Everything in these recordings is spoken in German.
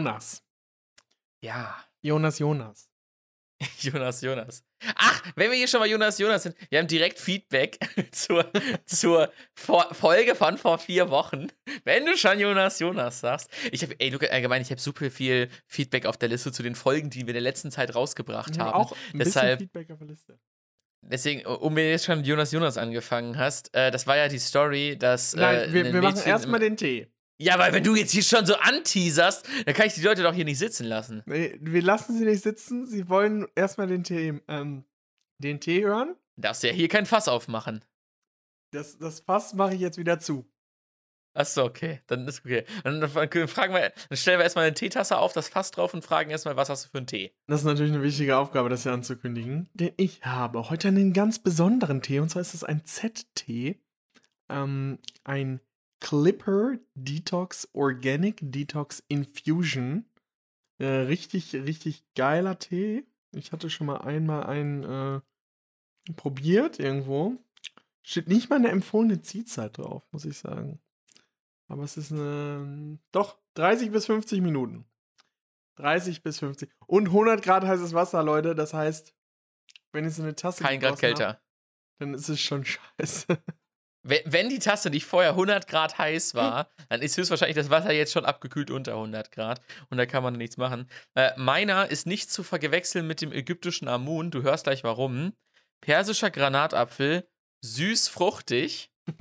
Jonas. Ja. Jonas, Jonas. Jonas, Jonas. Ach, wenn wir hier schon mal Jonas, Jonas sind, wir haben direkt Feedback zur, zur vor Folge von vor vier Wochen. Wenn du schon Jonas, Jonas sagst. Ich habe, ey, Luca, allgemein, ich habe super viel Feedback auf der Liste zu den Folgen, die wir in der letzten Zeit rausgebracht Ja, haben. Auch ein Deshalb- bisschen Feedback auf der Liste. Deswegen, um mir jetzt schon Jonas, Jonas angefangen hast, äh, das war ja die Story, dass. Nein, äh, wir, wir machen erstmal den Tee. Ja, weil wenn du jetzt hier schon so anteaserst, dann kann ich die Leute doch hier nicht sitzen lassen. Nee, wir lassen sie nicht sitzen. Sie wollen erstmal den Tee, ähm, den Tee hören. Darfst du ja hier kein Fass aufmachen. Das, das Fass mache ich jetzt wieder zu. Achso, okay. Dann ist okay. Dann, dann fragen wir, dann stellen wir erstmal eine Teetasse auf, das Fass drauf und fragen erstmal, was hast du für einen Tee? Das ist natürlich eine wichtige Aufgabe, das hier anzukündigen. Denn ich habe heute einen ganz besonderen Tee. Und zwar ist es ein Z-Tee. Ähm, ein Clipper Detox Organic Detox Infusion. Äh, richtig, richtig geiler Tee. Ich hatte schon mal einmal einen äh, probiert irgendwo. Steht nicht mal eine empfohlene Ziehzeit drauf, muss ich sagen. Aber es ist eine. Doch, 30 bis 50 Minuten. 30 bis 50. Und 100 Grad heißes Wasser, Leute. Das heißt, wenn ich so eine Tasse. Kein Grad kälter. Dann ist es schon scheiße. Wenn, die Tasse nicht vorher 100 Grad heiß war, dann ist höchstwahrscheinlich das Wasser jetzt schon abgekühlt unter 100 Grad und da kann man nichts machen. Äh, meiner ist nicht zu verwechseln mit dem ägyptischen Amun. Du hörst gleich warum. Persischer Granatapfel, süß fruchtig.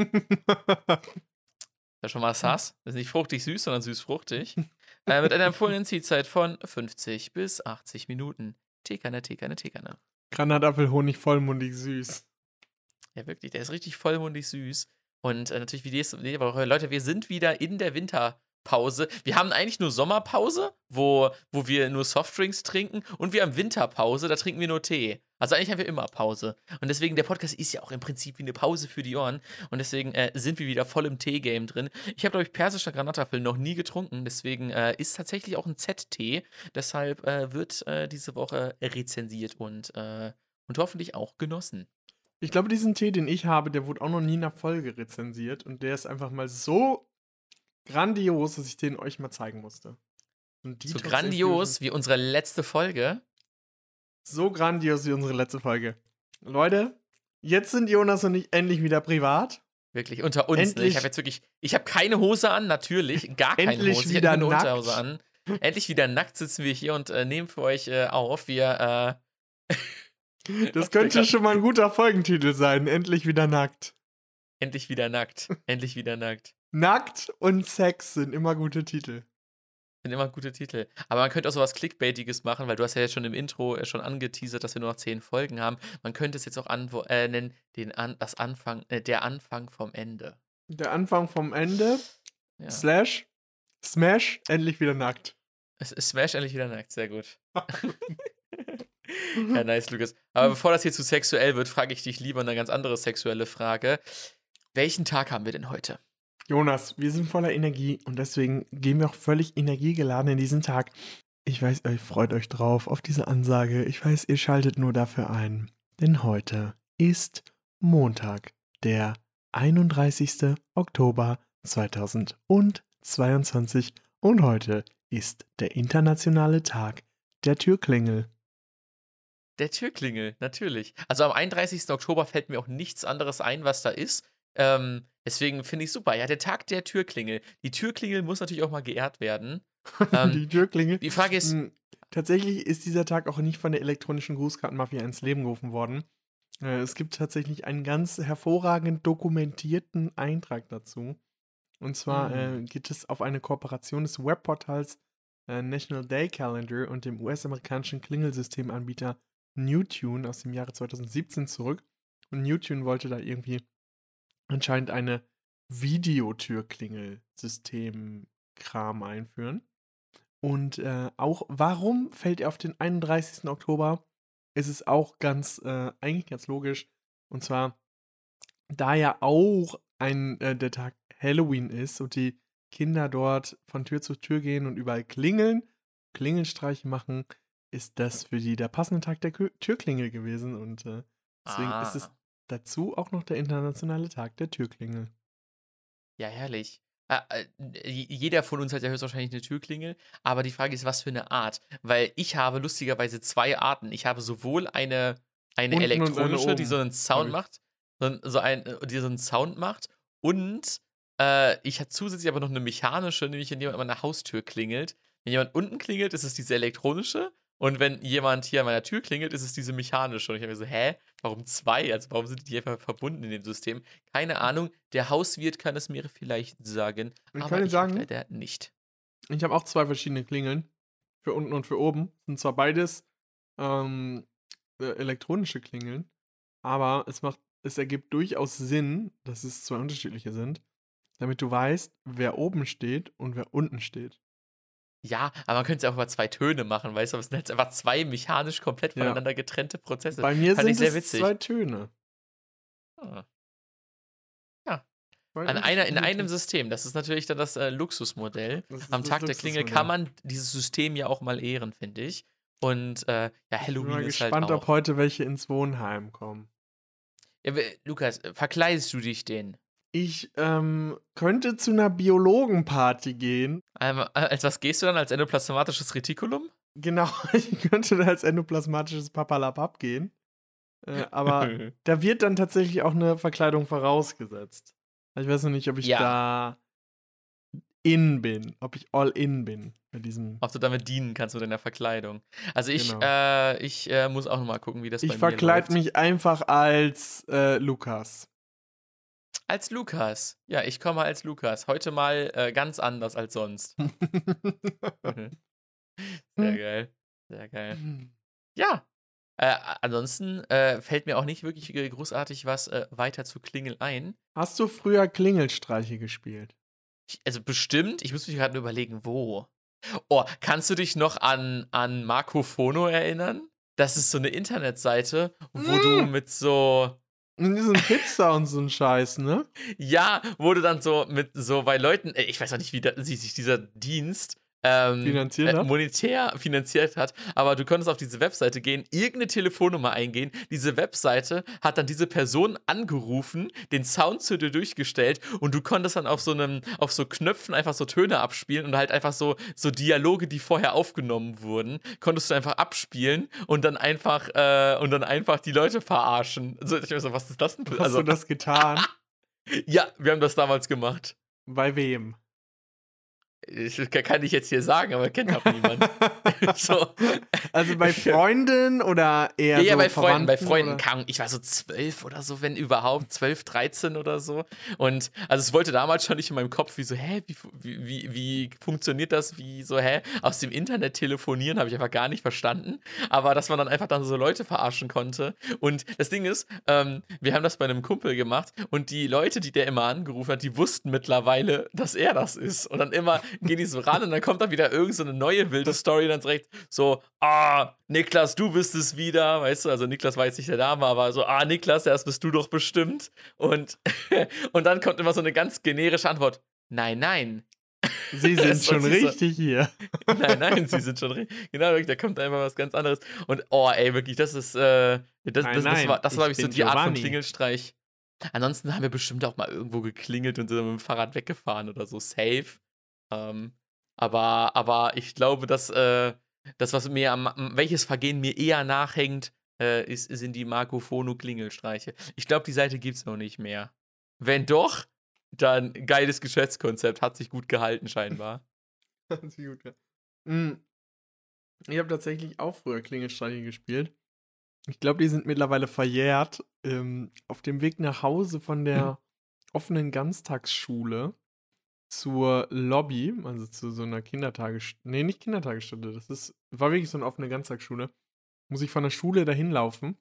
Das ist schon mal sass. Das ist nicht fruchtig süß, sondern süß fruchtig. Äh, mit einer empfohlenen Ziehzeit von 50 bis 80 Minuten. Teekanne, Teekanne, Teekanne. Granatapfel, Honig, vollmundig, süß. Ja, wirklich, der ist richtig vollmundig süß. Und äh, natürlich wie nächste Woche, Leute, wir sind wieder in der Winterpause. Wir haben eigentlich nur Sommerpause, wo, wo wir nur Softdrinks trinken. Und wir haben Winterpause, da trinken wir nur Tee. Also eigentlich haben wir immer Pause. Und deswegen, der Podcast ist ja auch im Prinzip wie eine Pause für die Ohren. Und deswegen äh, sind wir wieder voll im Tee-Game drin. Ich habe, glaube ich, persischer Granatapfel noch nie getrunken. Deswegen äh, ist tatsächlich auch ein Z-Tee. Deshalb äh, wird äh, diese Woche rezensiert und, äh, und hoffentlich auch genossen. Ich glaube, diesen Tee, den ich habe, der wurde auch noch nie in einer Folge rezensiert. Und der ist einfach mal so grandios, dass ich den euch mal zeigen musste. So grandios wie unsere letzte Folge. So grandios wie unsere letzte Folge. Leute, jetzt sind Jonas und ich endlich wieder privat. Wirklich unter uns. Ne? Endlich- Ich habe jetzt wirklich, ich habe keine Hose an, natürlich, gar keine Endlich Hose. Ich wieder habe eine nackt. Unterhose an. Endlich wieder nackt sitzen wir hier und äh, nehmen für euch äh, auf. Wir, äh, Das könnte schon mal ein guter Folgentitel sein. Endlich wieder nackt. endlich wieder nackt. endlich wieder nackt. Nackt und Sex sind immer gute Titel. Sind immer gute Titel. Aber man könnte auch sowas Clickbaitiges machen, weil du hast ja jetzt schon im Intro äh, schon angeteasert, dass wir nur noch zehn Folgen haben. Man könnte es jetzt auch äh, nennen, den an, das Anfang, äh, der Anfang vom Ende. Der Anfang vom Ende. Ja. Slash. Smash. Endlich wieder nackt. Es ist Smash endlich wieder nackt, sehr gut. ja, nice, Lukas. Aber bevor das hier zu sexuell wird, frage ich dich lieber eine ganz andere sexuelle Frage. Welchen Tag haben wir denn heute? Jonas, wir sind voller Energie und deswegen gehen wir auch völlig energiegeladen in diesen Tag. Ich weiß, ihr freut euch drauf auf diese Ansage. Ich weiß, ihr schaltet nur dafür ein. Denn heute ist Montag, der 31. Oktober 2022 und heute ist der internationale Tag der Türklingel. Der Türklingel, natürlich. Also am 31. Oktober fällt mir auch nichts anderes ein, was da ist. Ähm, deswegen finde ich super. Ja, der Tag der Türklingel. Die Türklingel muss natürlich auch mal geehrt werden. Ähm, Die Türklingel. die Frage ist, Mm, Tatsächlich ist dieser Tag auch nicht von der elektronischen Grußkartenmafia ins Leben gerufen worden. Äh, Es gibt tatsächlich einen ganz hervorragend dokumentierten Eintrag dazu. Und zwar Mm. äh, geht es auf eine Kooperation des Webportals äh, National Day Calendar und dem US-amerikanischen Klingelsystemanbieter Newtune aus dem Jahre 2017 zurück. Und Newtune wollte da irgendwie anscheinend eine Videotürklingelsystem-Kram einführen. Und äh, auch, warum fällt er auf den 31. Oktober? Es ist auch ganz, äh, eigentlich ganz logisch. Und zwar, da ja auch ein, äh, der Tag Halloween ist und die Kinder dort von Tür zu Tür gehen und überall klingeln, Klingelstreiche machen, ist das für die der passende Tag der Kö Türklingel gewesen. Und äh, deswegen ist es Ah. dazu auch noch der internationale Tag der Türklingel. ja, herrlich. Äh, äh, jeder von uns hat ja höchstwahrscheinlich eine Türklingel, aber die Frage ist, was für eine Art? Weil ich habe lustigerweise zwei Arten. Ich habe sowohl eine, eine Unten und eine elektronische, die so einen Sound macht, so, ein, äh, die so einen Sound macht, und äh, ich habe zusätzlich aber noch eine mechanische, nämlich wenn jemand an meiner Haustür klingelt. Wenn jemand unten klingelt, ist es diese elektronische. Und wenn jemand hier an meiner Tür klingelt, ist es diese mechanische. Und ich habe mir so, hä? Warum zwei? Also warum sind die einfach verbunden in dem System? Keine Ahnung. Der Hauswirt kann es mir vielleicht sagen. Ich aber kann ich sagen- leider nicht. Ich habe auch zwei verschiedene Klingeln. Für unten und für oben. Sind zwar beides ähm, äh, elektronische Klingeln, aber es macht, es ergibt durchaus Sinn, dass es zwei unterschiedliche sind, damit du weißt, wer oben steht und wer unten steht. Ja, aber man könnte es ja auch über zwei Töne machen, weißt du? Aber es sind jetzt einfach zwei mechanisch komplett Ja. voneinander getrennte Prozesse. Bei mir Fand ich sind es witzig. zwei Töne. Ah. Zwei An einer, in einem. System. Das ist natürlich dann das äh, Luxusmodell. Das Am Tag der Klingel kann man dieses System ja auch mal ehren, finde ich. Und äh, ja, Ich bin Halloween mal ist gespannt, halt auch. ob heute welche ins Wohnheim kommen. Ja, Lukas, verkleidest du dich den? Ich ähm, könnte zu einer Biologenparty gehen. Ähm, äh, als was gehst du dann? Als endoplasmatisches Retikulum? Genau, ich könnte da als endoplasmatisches Papalapap gehen. Äh, aber da wird dann tatsächlich auch eine Verkleidung vorausgesetzt. Ich weiß noch nicht, ob ich Ja. da in bin, ob ich all in bin bei diesem. Ob du damit dienen kannst mit deiner Verkleidung. Also ich, Genau. äh, ich äh, muss auch noch mal gucken, wie das Ich bei mir verkleide läuft. mich einfach als äh, Lukas. Als Lukas. Ja, ich komme als Lukas. Heute mal äh, ganz anders als sonst. Sehr geil. Sehr geil. Ja. Äh, ansonsten äh, fällt mir auch nicht wirklich großartig was äh, weiter zu Klingel ein. Hast du früher Klingelstreiche gespielt? Ich, also bestimmt, ich muss mich gerade überlegen, wo. Oh, kannst du dich noch an, an Marco Fono erinnern? Das ist so eine Internetseite, wo du Mm. mit so, Und diesen Pizza und so ein Scheiß, ne? ja, du dann so mit so bei Leuten, äh, ich weiß auch nicht, wie, da, sich dieser Dienst ähm, Finanziert äh, hat? monetär finanziert hat, aber du konntest auf diese Webseite gehen, irgendeine Telefonnummer eingehen, diese Webseite hat dann diese Person angerufen, den Sound zu dir durchgestellt und du konntest dann auf so einem, auf so Knöpfen einfach so Töne abspielen und halt einfach so, so Dialoge, die vorher aufgenommen wurden, konntest du einfach abspielen und dann einfach, äh, und dann einfach die Leute verarschen. Also ich weiß so, was ist das denn? Hast Also, du das getan? ja, wir haben das damals gemacht. Bei wem? Ich, kann ich jetzt hier sagen, aber kennt auch niemand. so. Also bei Freunden oder eher Ja, ja, so bei Freunden, bei Freunden oder? kam, ich war so zwölf oder so, wenn überhaupt, zwölf, dreizehn oder so. Und also es wollte damals schon nicht in meinem Kopf, wie so, hä, wie, wie, wie, wie funktioniert das? Wie so, hä, aus dem Internet telefonieren, habe ich einfach gar nicht verstanden. Aber dass man dann einfach dann so Leute verarschen konnte. Und das Ding ist, ähm, wir haben das bei einem Kumpel gemacht und die Leute, die der immer angerufen hat, die wussten mittlerweile, dass er das ist. Und dann immer gehen die so ran und dann kommt da wieder irgend so eine neue wilde Story und dann direkt so, ah, Niklas, du bist es wieder, weißt du, also Niklas war jetzt nicht der Name, aber so, ah, Niklas, das bist du doch bestimmt. Und, und dann kommt immer so eine ganz generische Antwort, nein, nein, Sie sind schon so diese- richtig hier. nein, nein, sie sind schon richtig. Genau, wirklich, da kommt einfach was ganz anderes. Und oh, ey, wirklich, das ist, äh, das, Nein, das, das nein, war, das war ich so die Art von Giovanni. Klingelstreich. Ansonsten haben wir bestimmt auch mal irgendwo geklingelt und sind mit dem Fahrrad weggefahren oder so, safe. Ähm, aber, aber ich glaube, dass äh, das, was mir am, welches Vergehen mir eher nachhängt, äh, ist, sind die Marco Fono Klingelstreiche. Ich glaube, die Seite gibt es noch nicht mehr. Wenn doch, dann geiles Geschäftskonzept, hat sich gut gehalten scheinbar. Hat sich gut ge- Mm. Ich habe tatsächlich auch früher Klingelstreiche gespielt. Ich glaube, die sind mittlerweile verjährt. Ähm, auf dem Weg nach Hause von der offenen Ganztagsschule zur Lobby, also zu so einer Kindertagesstätte. Nee, nicht Kindertagesstätte, das ist, war wirklich so eine offene Ganztagsschule. Muss ich von der Schule dahin laufen.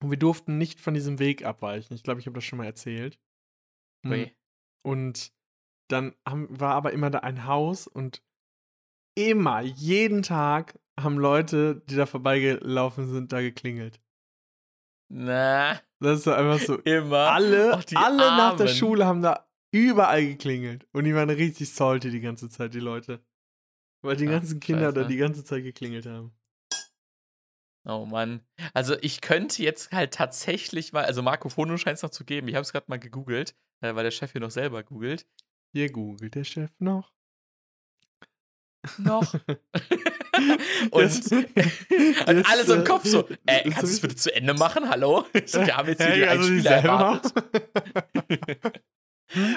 Und wir durften nicht von diesem Weg abweichen. Ich glaube, ich habe das schon mal erzählt. Mm. Ui. Und dann haben, war aber immer da ein Haus und immer, jeden Tag haben Leute, die da vorbeigelaufen sind, da geklingelt. Na, Das ist einfach so. immer. Alle, alle nach der Armen. Schule haben da überall geklingelt. Und die waren richtig salty die ganze Zeit, die Leute. Weil die Ach, ganzen Kinder da scheiße. die ganze Zeit geklingelt haben. Oh Mann. Also ich könnte jetzt halt tatsächlich mal, also Marco Fono scheint es noch zu geben. Ich habe es gerade mal gegoogelt, äh, weil der Chef hier noch selber googelt. Hier googelt der Chef noch. Noch. Und hat alles im Kopf so, äh, kannst du es bitte zu Ende machen? Hallo? Wir haben jetzt hier Hey, die also selber? erwartet.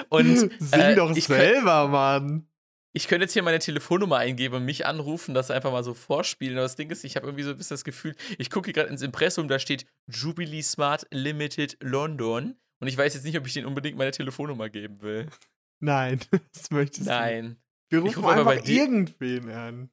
Und Sing äh, doch selber, Mann. ich könnte jetzt hier meine Telefonnummer eingeben und mich anrufen, das einfach mal so vorspielen. Aber das Ding ist, ich habe irgendwie so ein bisschen das Gefühl, ich gucke hier gerade ins Impressum, da steht Jubilee Smart Limited London. Und ich weiß jetzt nicht, ob ich denen unbedingt meine Telefonnummer geben will. Nein, das möchtest du. nicht. Nein. Wir rufen ruf einfach irgendwen an.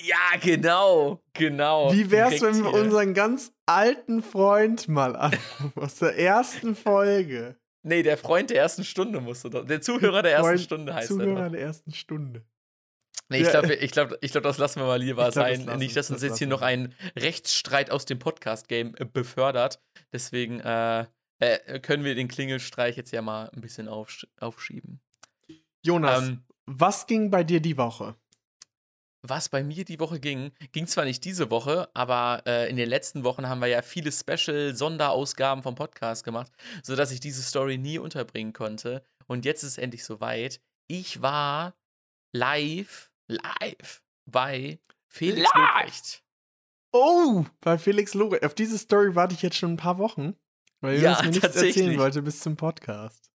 Ja, genau. Genau. Wie wär's, wenn wir hier. unseren ganz alten Freund mal anrufen aus der ersten Folge? Nee, der Freund der ersten Stunde musste doch. Der Zuhörer der ersten Freund- Stunde heißt Zuhörer er. Doch. der ersten Stunde. Nee, ich glaube, ich glaub, ich glaub, das lassen wir mal lieber das sein. lassen- Nicht, dass uns das jetzt hier noch ein Rechtsstreit aus dem Podcast-Game äh, befördert. Deswegen äh, äh, können wir den Klingelstreich jetzt ja mal ein bisschen aufsch aufschieben. Jonas, Ähm, was ging bei dir die Woche? Was bei mir die Woche ging, ging zwar nicht diese Woche, aber äh, in den letzten Wochen haben wir ja viele Special-Sonderausgaben vom Podcast gemacht, sodass ich diese Story nie unterbringen konnte. Und jetzt ist es endlich soweit. Ich war live, live bei Felix Live! Lobrecht. Oh, bei Felix Lore. Auf diese Story warte ich jetzt schon ein paar Wochen. Weil Ja, mir nichts erzählen wollte bis zum Podcast.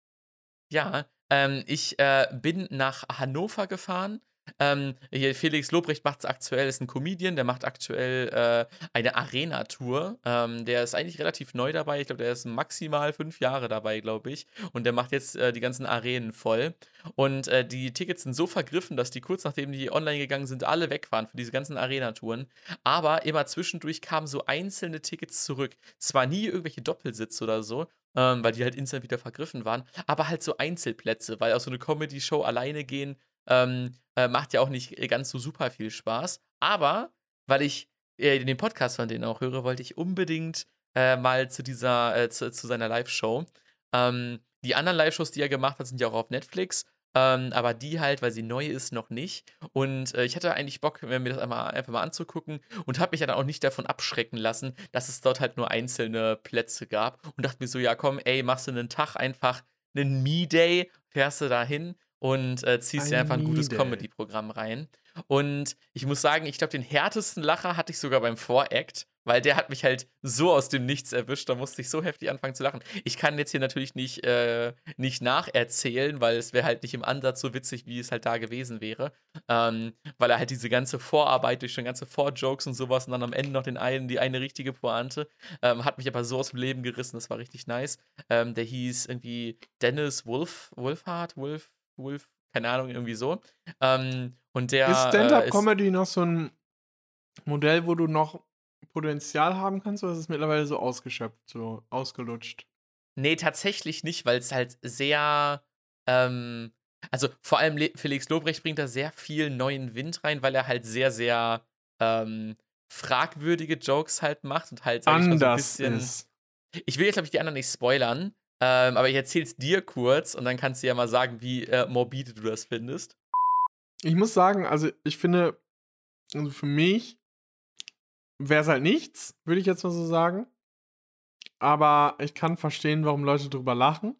Ja, ähm, ich äh, bin nach Hannover gefahren. Ähm, hier Felix Lobrecht macht es aktuell, ist ein Comedian, der macht aktuell äh, eine Arena-Tour. Ähm, der ist eigentlich relativ neu dabei. Ich glaube, der ist maximal fünf Jahre dabei, glaube ich. Und der macht jetzt äh, die ganzen Arenen voll. Und äh, die Tickets sind so vergriffen, dass die kurz nachdem die online gegangen sind, alle weg waren für diese ganzen Arena-Touren. Aber immer zwischendurch kamen so einzelne Tickets zurück. Zwar nie irgendwelche Doppelsitze oder so, ähm, weil die halt instant wieder vergriffen waren, aber halt so Einzelplätze, weil auch so eine Comedy-Show alleine gehen ähm, äh, macht ja auch nicht ganz so super viel Spaß. Aber weil ich äh, den Podcast von denen auch höre, wollte ich unbedingt äh, mal zu dieser, äh, zu, zu seiner Live-Show. Ähm, die anderen Live-Shows, die er gemacht hat, sind ja auch auf Netflix. Ähm, aber die halt, weil sie neu ist, noch nicht. Und äh, ich hatte eigentlich Bock, mir das einmal, einfach mal anzugucken und habe mich dann auch nicht davon abschrecken lassen, dass es dort halt nur einzelne Plätze gab. Und dachte mir so, ja komm, ey, machst du einen Tag einfach einen Me-Day, fährst du da hin und äh, ziehst dir Ein einfach ein gutes. Comedy-Programm rein. Und ich muss sagen, ich glaube, den härtesten Lacher hatte ich sogar beim Voract, weil der hat mich halt so aus dem Nichts erwischt, da musste ich so heftig anfangen zu lachen. Ich kann jetzt hier natürlich nicht, äh, nicht nacherzählen, weil es wäre halt nicht im Ansatz so witzig, wie es halt da gewesen wäre. Ähm, weil er halt diese ganze Vorarbeit durch schon ganze Vorjokes und sowas und dann am Ende noch den einen, die eine richtige Pointe, ähm, hat mich aber so aus dem Leben gerissen, das war richtig nice. Ähm, der hieß irgendwie Dennis Wolf, Wolfhard, Wolf, Wolf, keine Ahnung, irgendwie so. Ähm, und der ist äh, Stand-Up-Comedy noch so ein Modell, wo du noch Potenzial haben kannst, oder ist es mittlerweile so ausgeschöpft, so ausgelutscht? Nee, tatsächlich nicht, weil es halt sehr, ähm, also vor allem Le Felix Lobrecht bringt da sehr viel neuen Wind rein, weil er halt sehr, sehr ähm, fragwürdige Jokes halt macht und halt, sag ich mal, so ein Anders bisschen. ist. Ich will jetzt, glaube ich, die anderen nicht spoilern, ähm, aber ich erzähl's dir kurz und dann kannst du ja mal sagen, wie äh, morbide du das findest. Ich muss sagen, also ich finde, also für mich wäre es halt nichts, würde ich jetzt mal so sagen. Aber ich kann verstehen, warum Leute drüber lachen.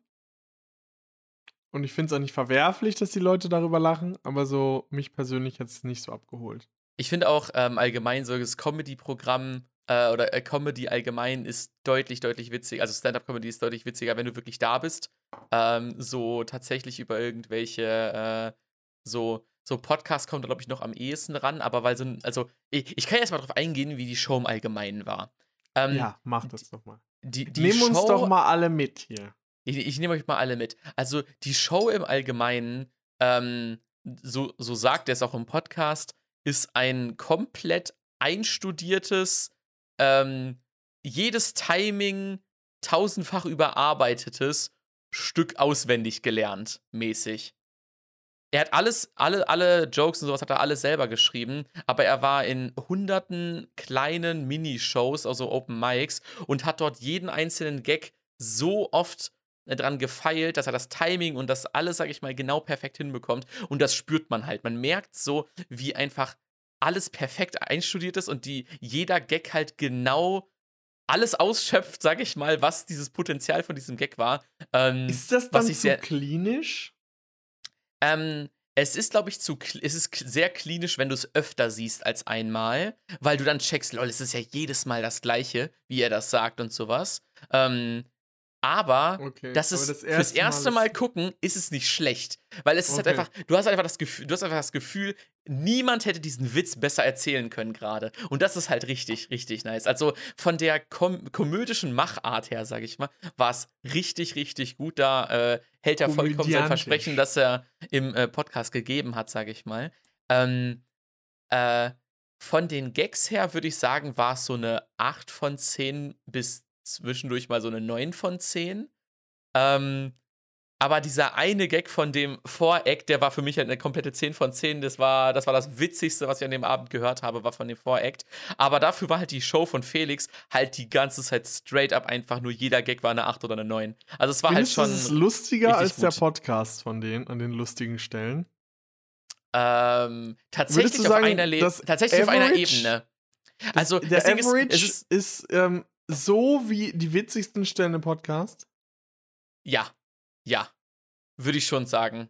Und ich finde es auch nicht verwerflich, dass die Leute darüber lachen, aber so mich persönlich hat es nicht so abgeholt. Ich finde auch ähm, allgemein so das Comedy-Programm äh, oder äh, Comedy allgemein ist deutlich, deutlich witzig. Also Stand-up-Comedy ist deutlich witziger, wenn du wirklich da bist. Ähm, so tatsächlich über irgendwelche äh, so so Podcast kommt, glaube ich, noch am ehesten ran, aber weil so ein, also ich, ich kann jetzt mal drauf eingehen, wie die Show im Allgemeinen war. Ähm, ja, mach das doch mal. die, die Nimm uns doch mal alle mit hier. ich, ich nehme euch mal alle mit. Also die Show im Allgemeinen, ähm, so, so sagt er es auch im Podcast, ist ein komplett einstudiertes, ähm, jedes Timing tausendfach überarbeitetes Stück auswendig gelernt, mäßig. Er hat alles, alle, alle Jokes und sowas hat er alles selber geschrieben, aber er war in hunderten kleinen Minishows, also Open Mics, und hat dort jeden einzelnen Gag so oft äh, dran gefeilt, dass er das Timing und das alles, sag ich mal, genau perfekt hinbekommt. Und das spürt man halt. Man merkt so, wie einfach alles perfekt einstudiert ist und die jeder Gag halt genau alles ausschöpft, sag ich mal, was dieses Potenzial von diesem Gag war. Ähm, Ist das was dann ich zu sehr- klinisch? Ähm, es ist, glaube ich, zu, es ist sehr klinisch, wenn du es öfter siehst als einmal, weil du dann checkst, lol, es ist ja jedes Mal das Gleiche, wie er das sagt und sowas. Ähm, aber, Okay, das aber ist das fürs erste Mal Mal, gucken, ist es nicht schlecht. Weil es ist halt Okay. einfach, du hast einfach das Gefühl, du hast einfach das Gefühl, niemand hätte diesen Witz besser erzählen können gerade. Und das ist halt richtig, richtig nice. Also von der kom komödischen Machart her, sage ich mal, war es richtig, richtig gut. Da äh, hält er vollkommen sein. Versprechen, das er im äh, Podcast gegeben hat, sage ich mal. Ähm, äh, von den Gags her würde ich sagen, war es so eine 8 von 10 bis zwischendurch mal so eine 9 von 10. Ähm, aber dieser eine Gag von dem Voreck, der war für mich halt eine komplette 10 von 10. Das war, das war das Witzigste, was ich an dem Abend gehört habe, war von dem Voreck. Aber dafür war halt die Show von Felix halt die ganze Zeit straight up einfach nur jeder Gag war eine 8 oder eine 9. Also es war Findest halt schon. es ist lustiger als der gut. Podcast von denen an den lustigen Stellen? Ähm, tatsächlich du auf sagen, einer, Le das tatsächlich auf einer Average- Ebene. Also, der das ist, Average es ist, ist, ähm, so wie die witzigsten Stellen im Podcast. ja, ja, würde ich schon sagen.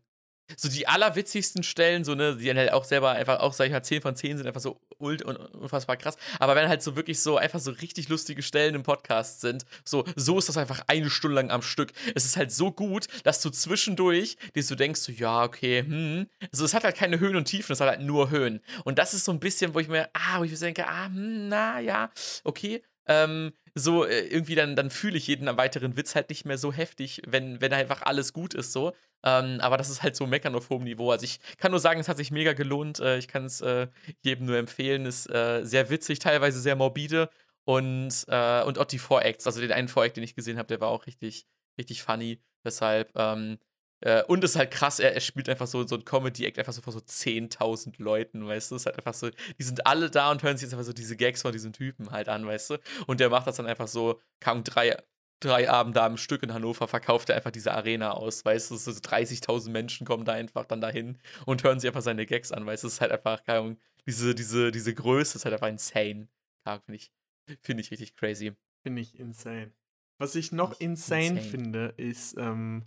So die allerwitzigsten Stellen, so, ne, die dann halt auch selber einfach, auch sag ich mal, 10 von 10 sind einfach so ult und unfassbar krass. Aber wenn halt so wirklich so einfach so richtig lustige Stellen im Podcast sind, so, so ist das einfach eine Stunde lang am Stück. Es ist halt so gut, dass du zwischendurch dir so denkst, so, ja, okay, hm. Also es hat halt keine Höhen und Tiefen, es hat halt nur Höhen. Und das ist so ein bisschen, wo ich mir, ah, wo ich mir denke, ah, hm, na ja, okay. Ähm, so äh, irgendwie dann, dann fühle ich jeden weiteren Witz halt nicht mehr so heftig, wenn, wenn einfach alles gut ist so. Ähm, aber das ist halt so meckern auf hohem Niveau. Also ich kann nur sagen, es hat sich mega gelohnt. Äh, ich kann es äh, jedem nur empfehlen. Ist äh, sehr witzig, teilweise sehr morbide. Und, äh, und auch die Voracts. Also den einen Voract, den ich gesehen habe, der war auch richtig, richtig funny. Deshalb, ähm, äh, und ist halt krass, er, er spielt einfach so, so ein Comedy-Act einfach so vor so 10.000 Leuten, weißt du? Ist halt einfach so, die sind alle da und hören sich jetzt einfach so diese Gags von diesem Typen halt an, weißt du? Und der macht das dann einfach so, kaum drei, drei Abende am Stück in Hannover, verkauft er einfach diese Arena aus, weißt du? So 30.000 Menschen kommen da einfach dann dahin und hören sich einfach seine Gags an, weißt du? Es ist halt einfach, keine Ahnung, diese, diese, diese Größe ist halt einfach insane. Ja, finde ich, finde ich richtig crazy. Finde ich insane. Was ich noch insane, insane. finde, ist, ähm,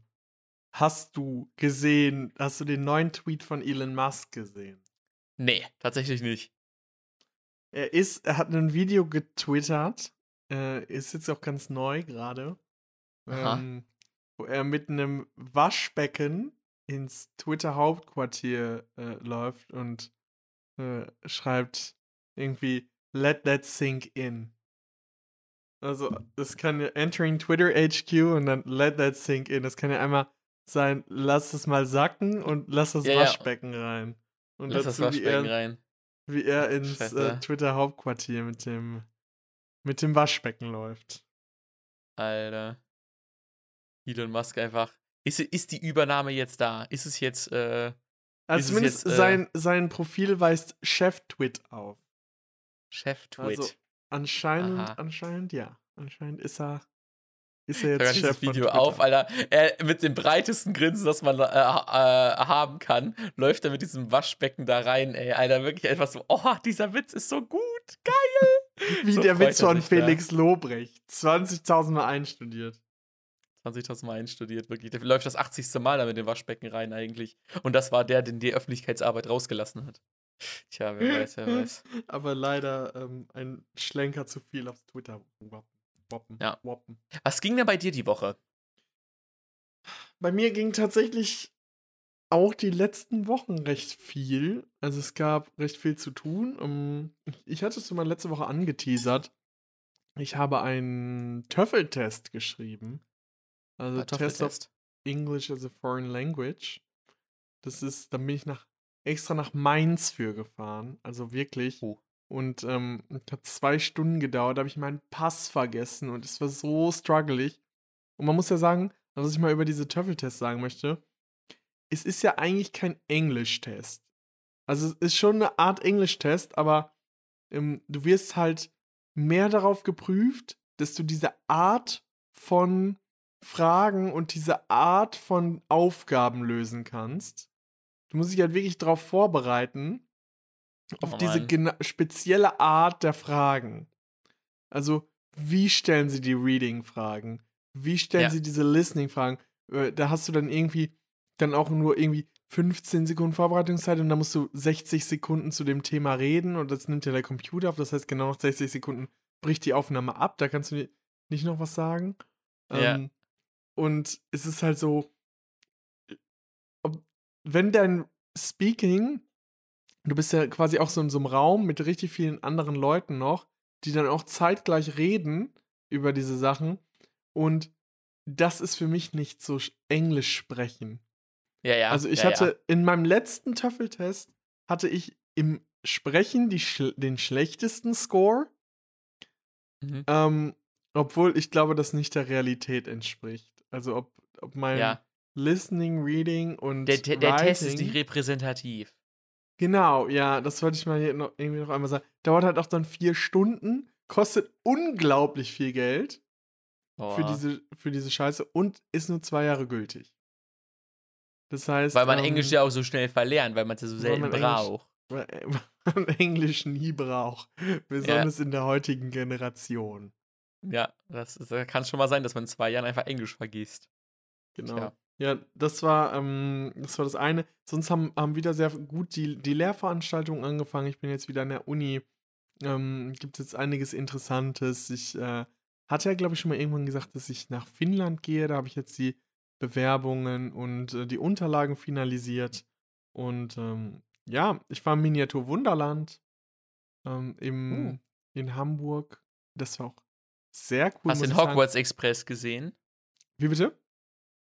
hast du gesehen, hast du den neuen Tweet von Elon Musk gesehen? Nee, tatsächlich nicht. Er ist, er hat ein Video getwittert, äh, ist jetzt auch ganz neu gerade, ähm, wo er mit einem Waschbecken ins Twitter-Hauptquartier äh, läuft und äh, schreibt irgendwie Let that sink in. Also, das kann ja entering Twitter HQ und dann let that sink in. Das kann ja einmal sein, lass es mal sacken und lass das Ja, ja. Waschbecken rein. Und Lass das dazu, wie er, Waschbecken rein. wie er ins äh. Twitter-Hauptquartier mit dem, mit dem Waschbecken läuft. Alter. Elon Musk einfach. Ist, ist die Übernahme jetzt da? Ist es jetzt, äh, Also zumindest jetzt, äh, sein, sein Profil weist Chef-Twit auf. Chef-Twit? Also anscheinend, Aha. anscheinend ja. Anscheinend ist er, ist er jetzt dieses Chef von Video auf, Alter. Er, mit dem breitesten Grinsen, das man äh, äh, haben kann, läuft er mit diesem Waschbecken da rein, ey. Alter, wirklich einfach so, oh, dieser Witz ist so gut. Geil. Wie So der Witz von sich da. Felix Lobrecht. 20.000 Mal einstudiert. 20.000 Mal einstudiert, wirklich. Der läuft das 80. Mal da mit dem Waschbecken rein eigentlich. Und das war der, den die Öffentlichkeitsarbeit rausgelassen hat. Tja, wer weiß, wer weiß. Aber leider ähm, ein Schlenker zu viel aufs Twitter. Woppen. Ja. Woppen. Was ging denn bei dir die Woche? Bei mir ging tatsächlich auch die letzten Wochen recht viel. Also es gab recht viel zu tun. Ähm, Ich hatte es mal letzte Woche angeteasert. Ich habe einen TOEFL-Test geschrieben. Also Test of. English as a Foreign Language. Das ist, da bin ich nach, extra nach Mainz für gefahren. Also wirklich. Oh. Und ähm, hat zwei Stunden gedauert, da habe ich meinen Pass vergessen und es war so strugglig. Und man muss ja sagen, was ich mal über diese TOEFL-Tests sagen möchte, es ist ja eigentlich kein Englisch-Test. Also es ist schon eine Art Englisch-Test, aber ähm, du wirst halt mehr darauf geprüft, dass du diese Art von Fragen und diese Art von Aufgaben lösen kannst. Du musst dich halt wirklich darauf vorbereiten, auf Oh diese spezielle Art der Fragen. Also, wie stellen sie die Reading-Fragen? Wie stellen Ja. sie diese Listening-Fragen? Äh, Da hast du dann irgendwie dann auch nur irgendwie 15 Sekunden Vorbereitungszeit und dann musst du 60 Sekunden zu dem Thema reden und das nimmt ja der Computer auf. Das heißt, genau nach 60 Sekunden bricht die Aufnahme ab. Da kannst du nicht noch was sagen. Ja. Ähm, und es ist halt so, ob, wenn dein Speaking, du bist ja quasi auch so in so einem Raum mit richtig vielen anderen Leuten noch, die dann auch zeitgleich reden über diese Sachen. Und das ist für mich nicht so sch- Englisch sprechen. Ja, ja. Also ich ja, hatte Ja. in meinem letzten Töffeltest hatte ich im Sprechen die schl den schlechtesten Score, Mhm. ähm, obwohl ich glaube, das nicht der Realität entspricht. Also ob, ob mein ja. Listening, Reading und Der, der, der Test ist nicht repräsentativ. Genau, ja, das wollte ich mal hier noch, irgendwie noch einmal sagen. Dauert halt auch dann vier Stunden, kostet unglaublich viel Geld für diese, für diese Scheiße und ist nur zwei Jahre gültig. Das heißt. weil man ähm, Englisch ja auch so schnell verlernt, weil man es ja so selten Englisch- braucht. weil man Englisch nie braucht. Besonders in der heutigen Generation. Ja, das ist, da kann es schon mal sein, dass man in zwei Jahren einfach Englisch vergisst. Genau. Tja. Ja, das war, ähm, das war das eine. Sonst haben, haben wieder sehr gut die, die Lehrveranstaltungen angefangen. Ich bin jetzt wieder an der Uni. Ähm, gibt jetzt einiges Interessantes. Ich äh, hatte ja, glaube ich, schon mal irgendwann gesagt, dass ich nach Finnland gehe. Da habe ich jetzt die Bewerbungen und äh, die Unterlagen finalisiert. Und ähm, ja, ich war im Miniatur Wunderland ähm, im, Uh. in Hamburg. Das war auch sehr cool. Hast du den ich sagen. Hogwarts Express gesehen? Wie bitte?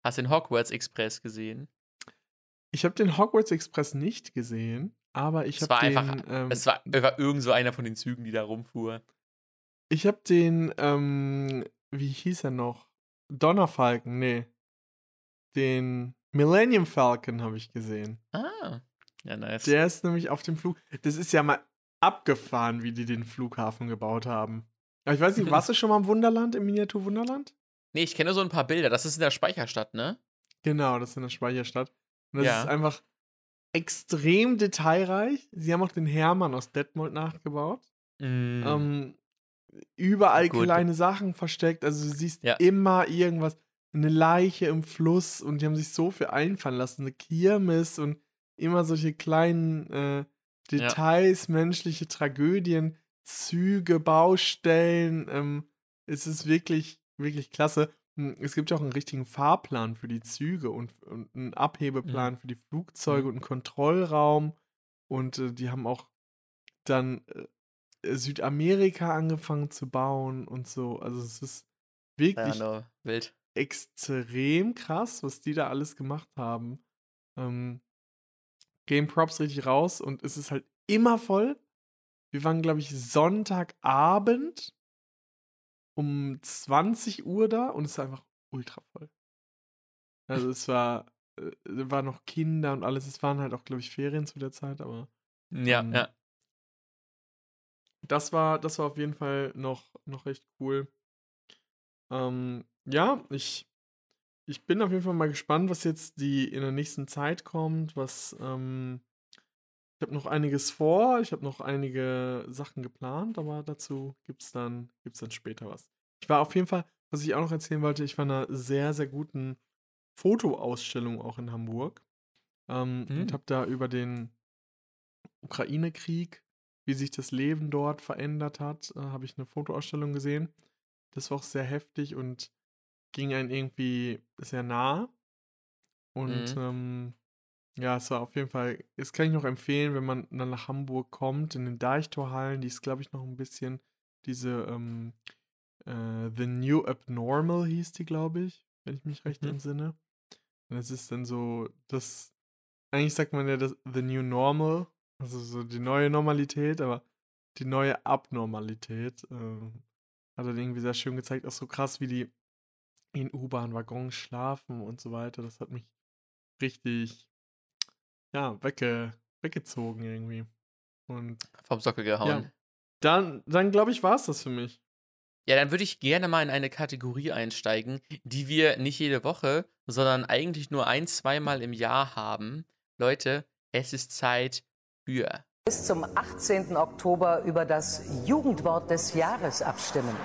Hast du den Hogwarts Express gesehen? Ich habe den Hogwarts Express nicht gesehen, aber ich habe war den. einfach- ähm, Es war, war irgend so einer von den Zügen, die da rumfuhr. ich habe den. Ähm, wie hieß er noch? Donnerfalken, nee. Den Millennium Falcon habe ich gesehen. Ah, ja, nice. Der ist nämlich auf dem Flug. Das ist ja mal abgefahren, wie die den Flughafen gebaut haben. Aber ich weiß nicht, warst du schon mal im Wunderland, im Miniatur Wunderland? Nee, ich kenne so ein paar Bilder. Das ist in der Speicherstadt, ne? Genau, das ist in der Speicherstadt. Und das Ja. ist einfach extrem detailreich. Sie haben auch den Hermann aus Detmold nachgebaut. Mm. Ähm, überall Gut. kleine Sachen versteckt. Also du siehst Ja. immer irgendwas. Eine Leiche im Fluss und die haben sich so viel einfallen lassen. Eine Kirmes und immer solche kleinen äh, Details, menschliche Tragödien, Züge, Baustellen. Ähm, es ist wirklich, wirklich klasse. Hm, Es gibt ja auch einen richtigen Fahrplan für die Züge und, und einen Abhebeplan für die Flugzeuge Mhm. und einen Kontrollraum. Und äh, die haben auch dann äh, Südamerika angefangen zu bauen und so. Also es ist ja, wirklich no, wild. extrem krass, was die da alles gemacht haben. Ähm, Game Props richtig raus und es ist halt immer voll. Wir waren, glaube ich, Sonntagabend um 20 Uhr da und es war einfach ultra voll. Also es war, äh, war noch Kinder und alles. Es waren halt auch, glaube ich, Ferien zu der Zeit, aber Ja, Ähm, ja. das war, das war auf jeden Fall noch, noch recht cool. Ähm, ja, ich, ich bin auf jeden Fall mal gespannt, was jetzt die in der nächsten Zeit kommt. Was, ähm, ich habe noch einiges vor, ich habe noch einige Sachen geplant, aber dazu gibt es dann, gibt's dann später was. Ich war auf jeden Fall, was ich auch noch erzählen wollte, ich war in einer sehr, sehr guten Fotoausstellung auch in Hamburg. Ähm, Hm. Und habe da über den Ukraine-Krieg, wie sich das Leben dort verändert hat, äh, habe ich eine Fotoausstellung gesehen. Das war auch sehr heftig und ging einen irgendwie sehr nah. Und Mhm. ähm, ja, es war auf jeden Fall, das kann ich noch empfehlen, wenn man dann nach Hamburg kommt, in den Deichtorhallen, die ist, glaube ich, noch ein bisschen diese ähm, äh, The New Abnormal hieß die, glaube ich, wenn ich mich recht Mhm. entsinne. Und es ist dann so, das, eigentlich sagt man ja das The New Normal, also so die neue Normalität, aber die neue Abnormalität ähm, hat er irgendwie sehr schön gezeigt, auch so krass, wie die in U-Bahn-Waggons schlafen und so weiter. Das hat mich richtig, ja, wegge weggezogen irgendwie. Und Vom Sockel gehauen. dann, dann glaube ich, war es das für mich. Ja, dann würde ich gerne mal in eine Kategorie einsteigen, die wir nicht jede Woche, sondern eigentlich nur ein, zweimal im Jahr haben. Leute, es ist Zeit für. bis zum 18. Oktober über das Jugendwort des Jahres abstimmen.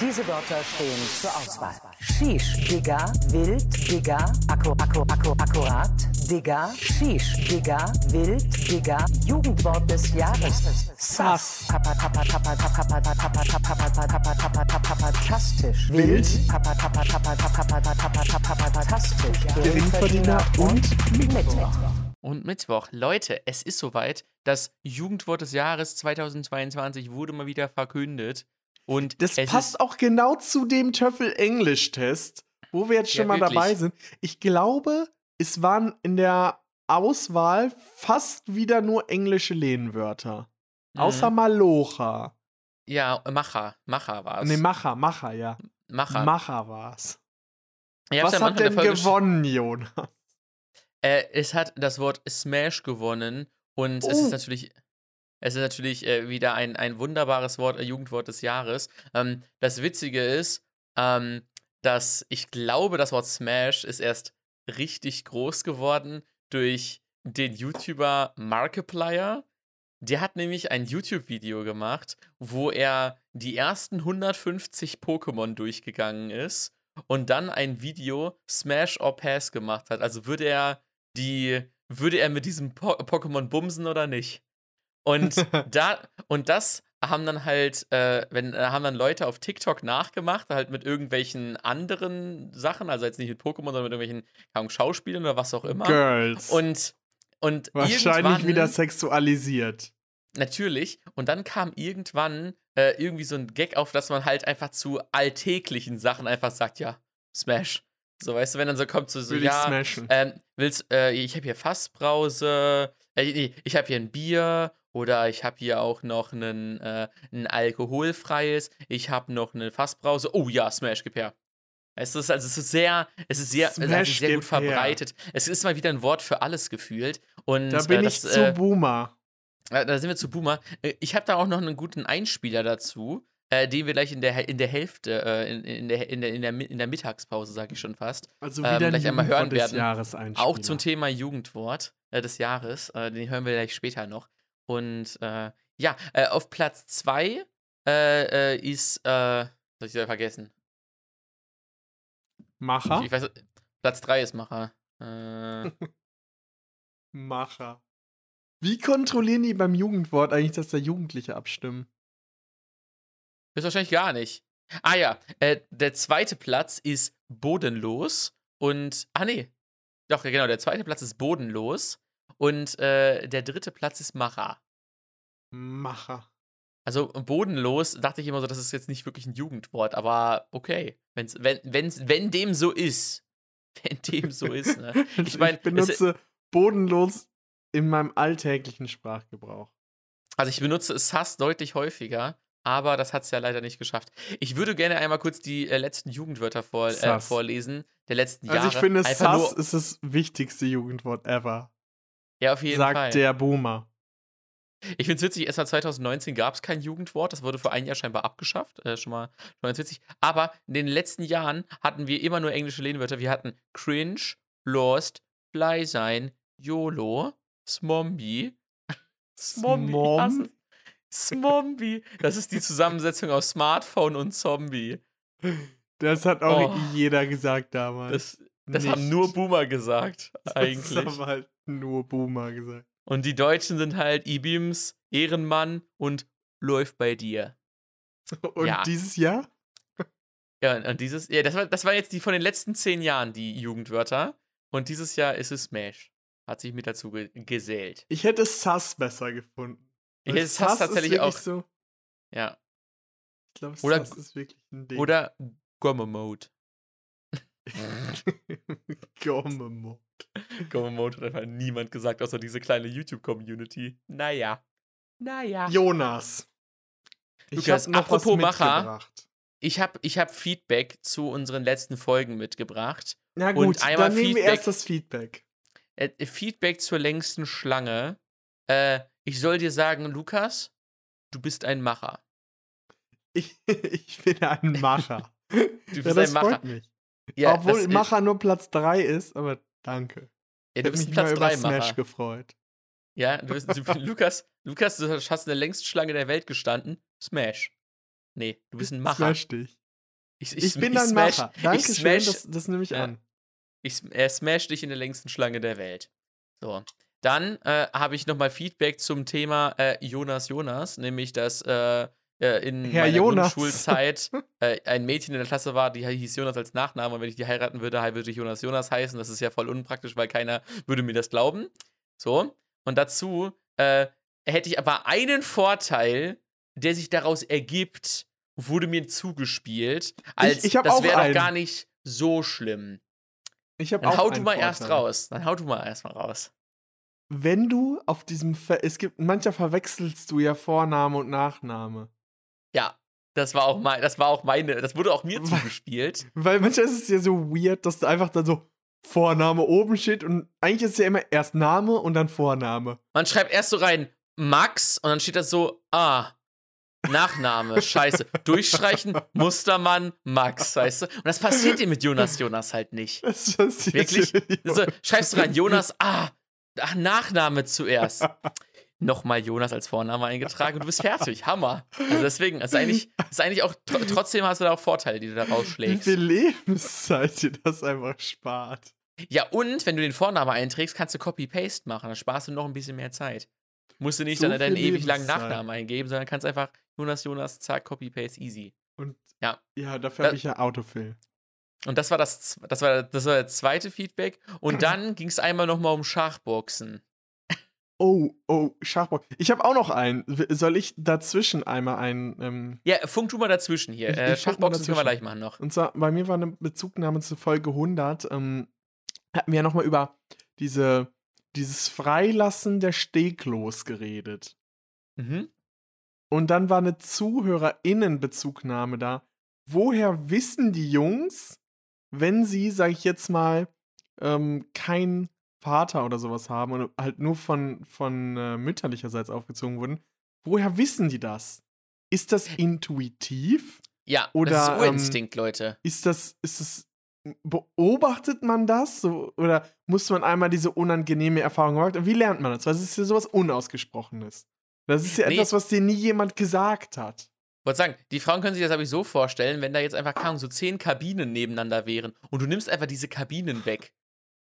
Diese Wörter stehen zur Auswahl. Shish, Digga, wild, Digga, akku, akku, akku, akkurat, Digga, Shish, Digga, Wild, Digga, Jugendwort des Jahres. Sass. Tastisch. Wild. Tastisch. Geringverdiener und Mittwoch. Und Mittwoch. Leute, es ist soweit. Das Jugendwort des Jahres 2022 wurde mal wieder verkündet. Und das passt auch genau zu dem Töffel-Englisch-Test, wo wir jetzt schon ja, mal wirklich. dabei sind. Ich glaube, es waren in der Auswahl fast wieder nur englische Lehnwörter. Außer Mhm. Malocha. Ja, Macher. Macher war es. Ne, Macher, Macher, ja. Macher. Macher war's. Ich hab's Was hat denn gewonnen, Jonas? Äh, es hat das Wort Smash gewonnen und es Oh. ist natürlich, es ist natürlich äh, wieder ein, ein wunderbares Wort, äh, Jugendwort des Jahres. Ähm, das Witzige ist, ähm, dass ich glaube, das Wort Smash ist erst richtig groß geworden durch den YouTuber Markiplier. Der hat nämlich ein YouTube-Video gemacht, wo er die ersten 150 Pokémon durchgegangen ist und dann ein Video Smash or Pass gemacht hat. Also würde er die, würde er mit diesem po Pokémon bumsen oder nicht? Und da, und das haben dann halt, äh, wenn, äh, haben dann Leute auf TikTok nachgemacht, halt mit irgendwelchen anderen Sachen, also jetzt nicht mit Pokémon, sondern mit irgendwelchen Ahnung, Schauspielern oder was auch immer. Girls. Und, und Wahrscheinlich wieder sexualisiert. Natürlich. Und dann kam irgendwann äh, irgendwie so ein Gag auf, dass man halt einfach zu alltäglichen Sachen einfach sagt, ja, Smash. So, weißt du, wenn dann so kommt, so, so Will ja, ich smashen. ähm, willst, äh, ich habe hier Fassbrause, äh, nee, ich habe hier ein Bier oder ich habe hier auch noch einen, äh, ein alkoholfreies, ich habe noch eine Fassbrause. Oh ja, Smash, gib her. Es ist also es ist sehr, es ist sehr, Smash, sehr gut her. verbreitet. Es ist mal wieder ein Wort für alles gefühlt. Und da bin äh, ich das, zu äh, Boomer. äh, Da sind wir zu Boomer. Äh, Ich habe da auch noch einen guten Einspieler dazu, äh, den wir gleich in der, in der Hälfte, äh, in, in, der, in, der, in, der, Mi- in der Mittagspause, sage ich schon fast, Also ähm, wieder ein gleich einmal hören werden. Auch zum Thema Jugendwort äh, des Jahres. Äh, den hören wir gleich später noch. Und äh, ja, äh, auf Platz 2 äh, äh, ist, äh, soll ich wieder vergessen? Macher? Ich, ich weiß, Platz 3 ist Macher. Äh, Macher. Wie kontrollieren die beim Jugendwort eigentlich, dass da Jugendliche abstimmen? Ist wahrscheinlich gar nicht. Ah ja, äh, der zweite Platz ist bodenlos und. Ah nee. Doch, genau, der zweite Platz ist bodenlos und äh, der dritte Platz ist Macher. Macher. Also bodenlos dachte ich immer so, das ist jetzt nicht wirklich ein Jugendwort, aber okay. Wenn's, wenn, wenn's, wenn dem so ist. Wenn dem so ist, ne? Ich mein, es- benutze bodenlos in meinem alltäglichen Sprachgebrauch. Also ich benutze Sass deutlich häufiger, aber das hat es ja leider nicht geschafft. Ich würde gerne einmal kurz die äh, letzten Jugendwörter vor, äh, vorlesen, der letzten Also Jahre. ich finde, Sass ist das wichtigste Jugendwort ever. Ja, auf jeden Sagt Fall. der Boomer. Ich finde es witzig, erst mal 2019 gab es kein Jugendwort, das wurde vor einem Jahr scheinbar abgeschafft. Äh, schon, mal, schon mal ganz witzig. Aber in den letzten Jahren hatten wir immer nur englische Lehnwörter. Wir hatten cringe, lost, fly sein, YOLO, Smombie. Smombie. Smom? hasse- Smombie. Das ist die Zusammensetzung aus Smartphone und Zombie. Das hat auch Oh. jeder gesagt damals. Das, das haben nur Boomer gesagt, Das eigentlich. haben halt nur Boomer gesagt. Und die Deutschen sind halt Ibims, Ehrenmann und läuft bei dir. Und Ja. dieses Jahr? Ja, und dieses, ja, das war, das war jetzt die von den letzten zehn Jahren, die Jugendwörter. Und dieses Jahr ist es Smash. Hat sich mit dazu ge gesellt. Ich hätte Sass besser gefunden. Ich hätte Sass ist tatsächlich auch- So, Ja. ich glaube, Sass ist wirklich ein Ding. Oder Gomme Mode. Gomme Mode hat einfach niemand gesagt, außer diese kleine YouTube-Community. Naja. Naja. Jonas. Ich Lukas, was apropos Macher. Ich habe ich hab Feedback zu unseren letzten Folgen mitgebracht. Na Und gut, einmal dann nehmen wir Feedback. erst das Feedback. Äh, Feedback zur längsten Schlange. Äh, ich soll dir sagen, Lukas, du bist ein Macher. Ich, ich bin ein Macher. Du ja, bist das ein Macher. freut mich. Ja, Obwohl äh, Macher nur Platz 3 ist, aber danke. Ja, Ich du bist mich Platz mal über 3 Smash gefreut. Ja, du bist, du, Lukas, Lukas, du hast in der längsten Schlange der Welt gestanden. Smash. Nee, du bist ein Macher. Smash dich. Ich, Ich, bin ich ein smash, Macher. Dankeschön, smash- das, das nehme ich Ja. an. Ich, er smasht dich in der längsten Schlange der Welt. So. Dann äh, habe ich nochmal Feedback zum Thema äh, Jonas Jonas, nämlich dass äh, äh in Herr meiner Jonas. Grundschulzeit äh, ein Mädchen in der Klasse war, die hieß Jonas als Nachname und wenn ich die heiraten würde, würde ich Jonas Jonas heißen. Das ist ja voll unpraktisch, weil keiner würde mir das glauben. So. Und dazu äh, hätte ich aber einen Vorteil, der sich daraus ergibt, wurde mir zugespielt, als Ich- ich das wäre doch gar nicht so schlimm. Ich habe Dann auch hau du mal erst Vorteil. raus. Dann hau du mal erst mal raus. Wenn du auf diesem, Ver es gibt, mancher verwechselst du ja Vorname und Nachname. Ja, das war auch mein, das war auch meine, das wurde auch mir zugespielt. Weil manchmal ist es ja so weird, dass da einfach dann so Vorname oben steht und eigentlich ist es ja immer erst Name und dann Vorname. Man schreibt erst so rein Max und dann steht das so, ah, Nachname, scheiße. Durchstreichen, Mustermann, Max, weißt du? Und das passiert dir mit Jonas Jonas halt nicht. Das passiert Wirklich? schreibst du rein, Jonas, ah, ach, Nachname zuerst. Nochmal Jonas als Vorname eingetragen und du bist fertig. Hammer. Also deswegen, ist eigentlich, ist eigentlich auch, tr trotzdem hast du da auch Vorteile, die du da Wie rausschlägst. viel Lebenszeit dir das einfach spart. Ja, und wenn du den Vornamen einträgst, kannst du Copy-Paste machen. Dann sparst du noch ein bisschen mehr Zeit. Musst du nicht So dann deinen ewig langen. Nachnamen eingeben, sondern kannst einfach Jonas, Jonas, zack, Copy-Paste, easy. Und Ja. ja, dafür Da- habe ich ja Autofill. Und das war das, das war, das war das zweite Feedback. Und dann ging es einmal nochmal um Schachboxen. Oh, oh, Schachbox. Ich habe auch noch einen. Soll ich dazwischen einmal einen? Ähm, Ja, funk du mal dazwischen hier. Ich- äh, ich Schachboxen können wir gleich machen noch. und zwar, bei mir war eine Bezugnahme zu Folge 100. Ähm, hatten wir ja nochmal über diese, dieses Freilassen der Steglos geredet. Mhm. Und dann war eine ZuhörerInnen-Bezugnahme da. Woher wissen die Jungs, wenn sie, sag ich jetzt mal, ähm, keinen Vater oder sowas haben und halt nur von, von äh, mütterlicherseits aufgezogen wurden, woher wissen die das? Ist das intuitiv? Ja, Oder, das ist ähm, Urinstinkt, Leute. Ist das, ist das, beobachtet man das? So, oder muss man einmal diese unangenehme Erfahrung machen? Wie lernt man das? Weil es ist ja sowas Unausgesprochenes. Das ist ja Nee. etwas, was dir nie jemand gesagt hat. Ich wollte sagen, die Frauen können sich das, glaube ich, so vorstellen, wenn da jetzt einfach, keine Ahnung, so zehn Kabinen nebeneinander wären und du nimmst einfach diese Kabinen weg.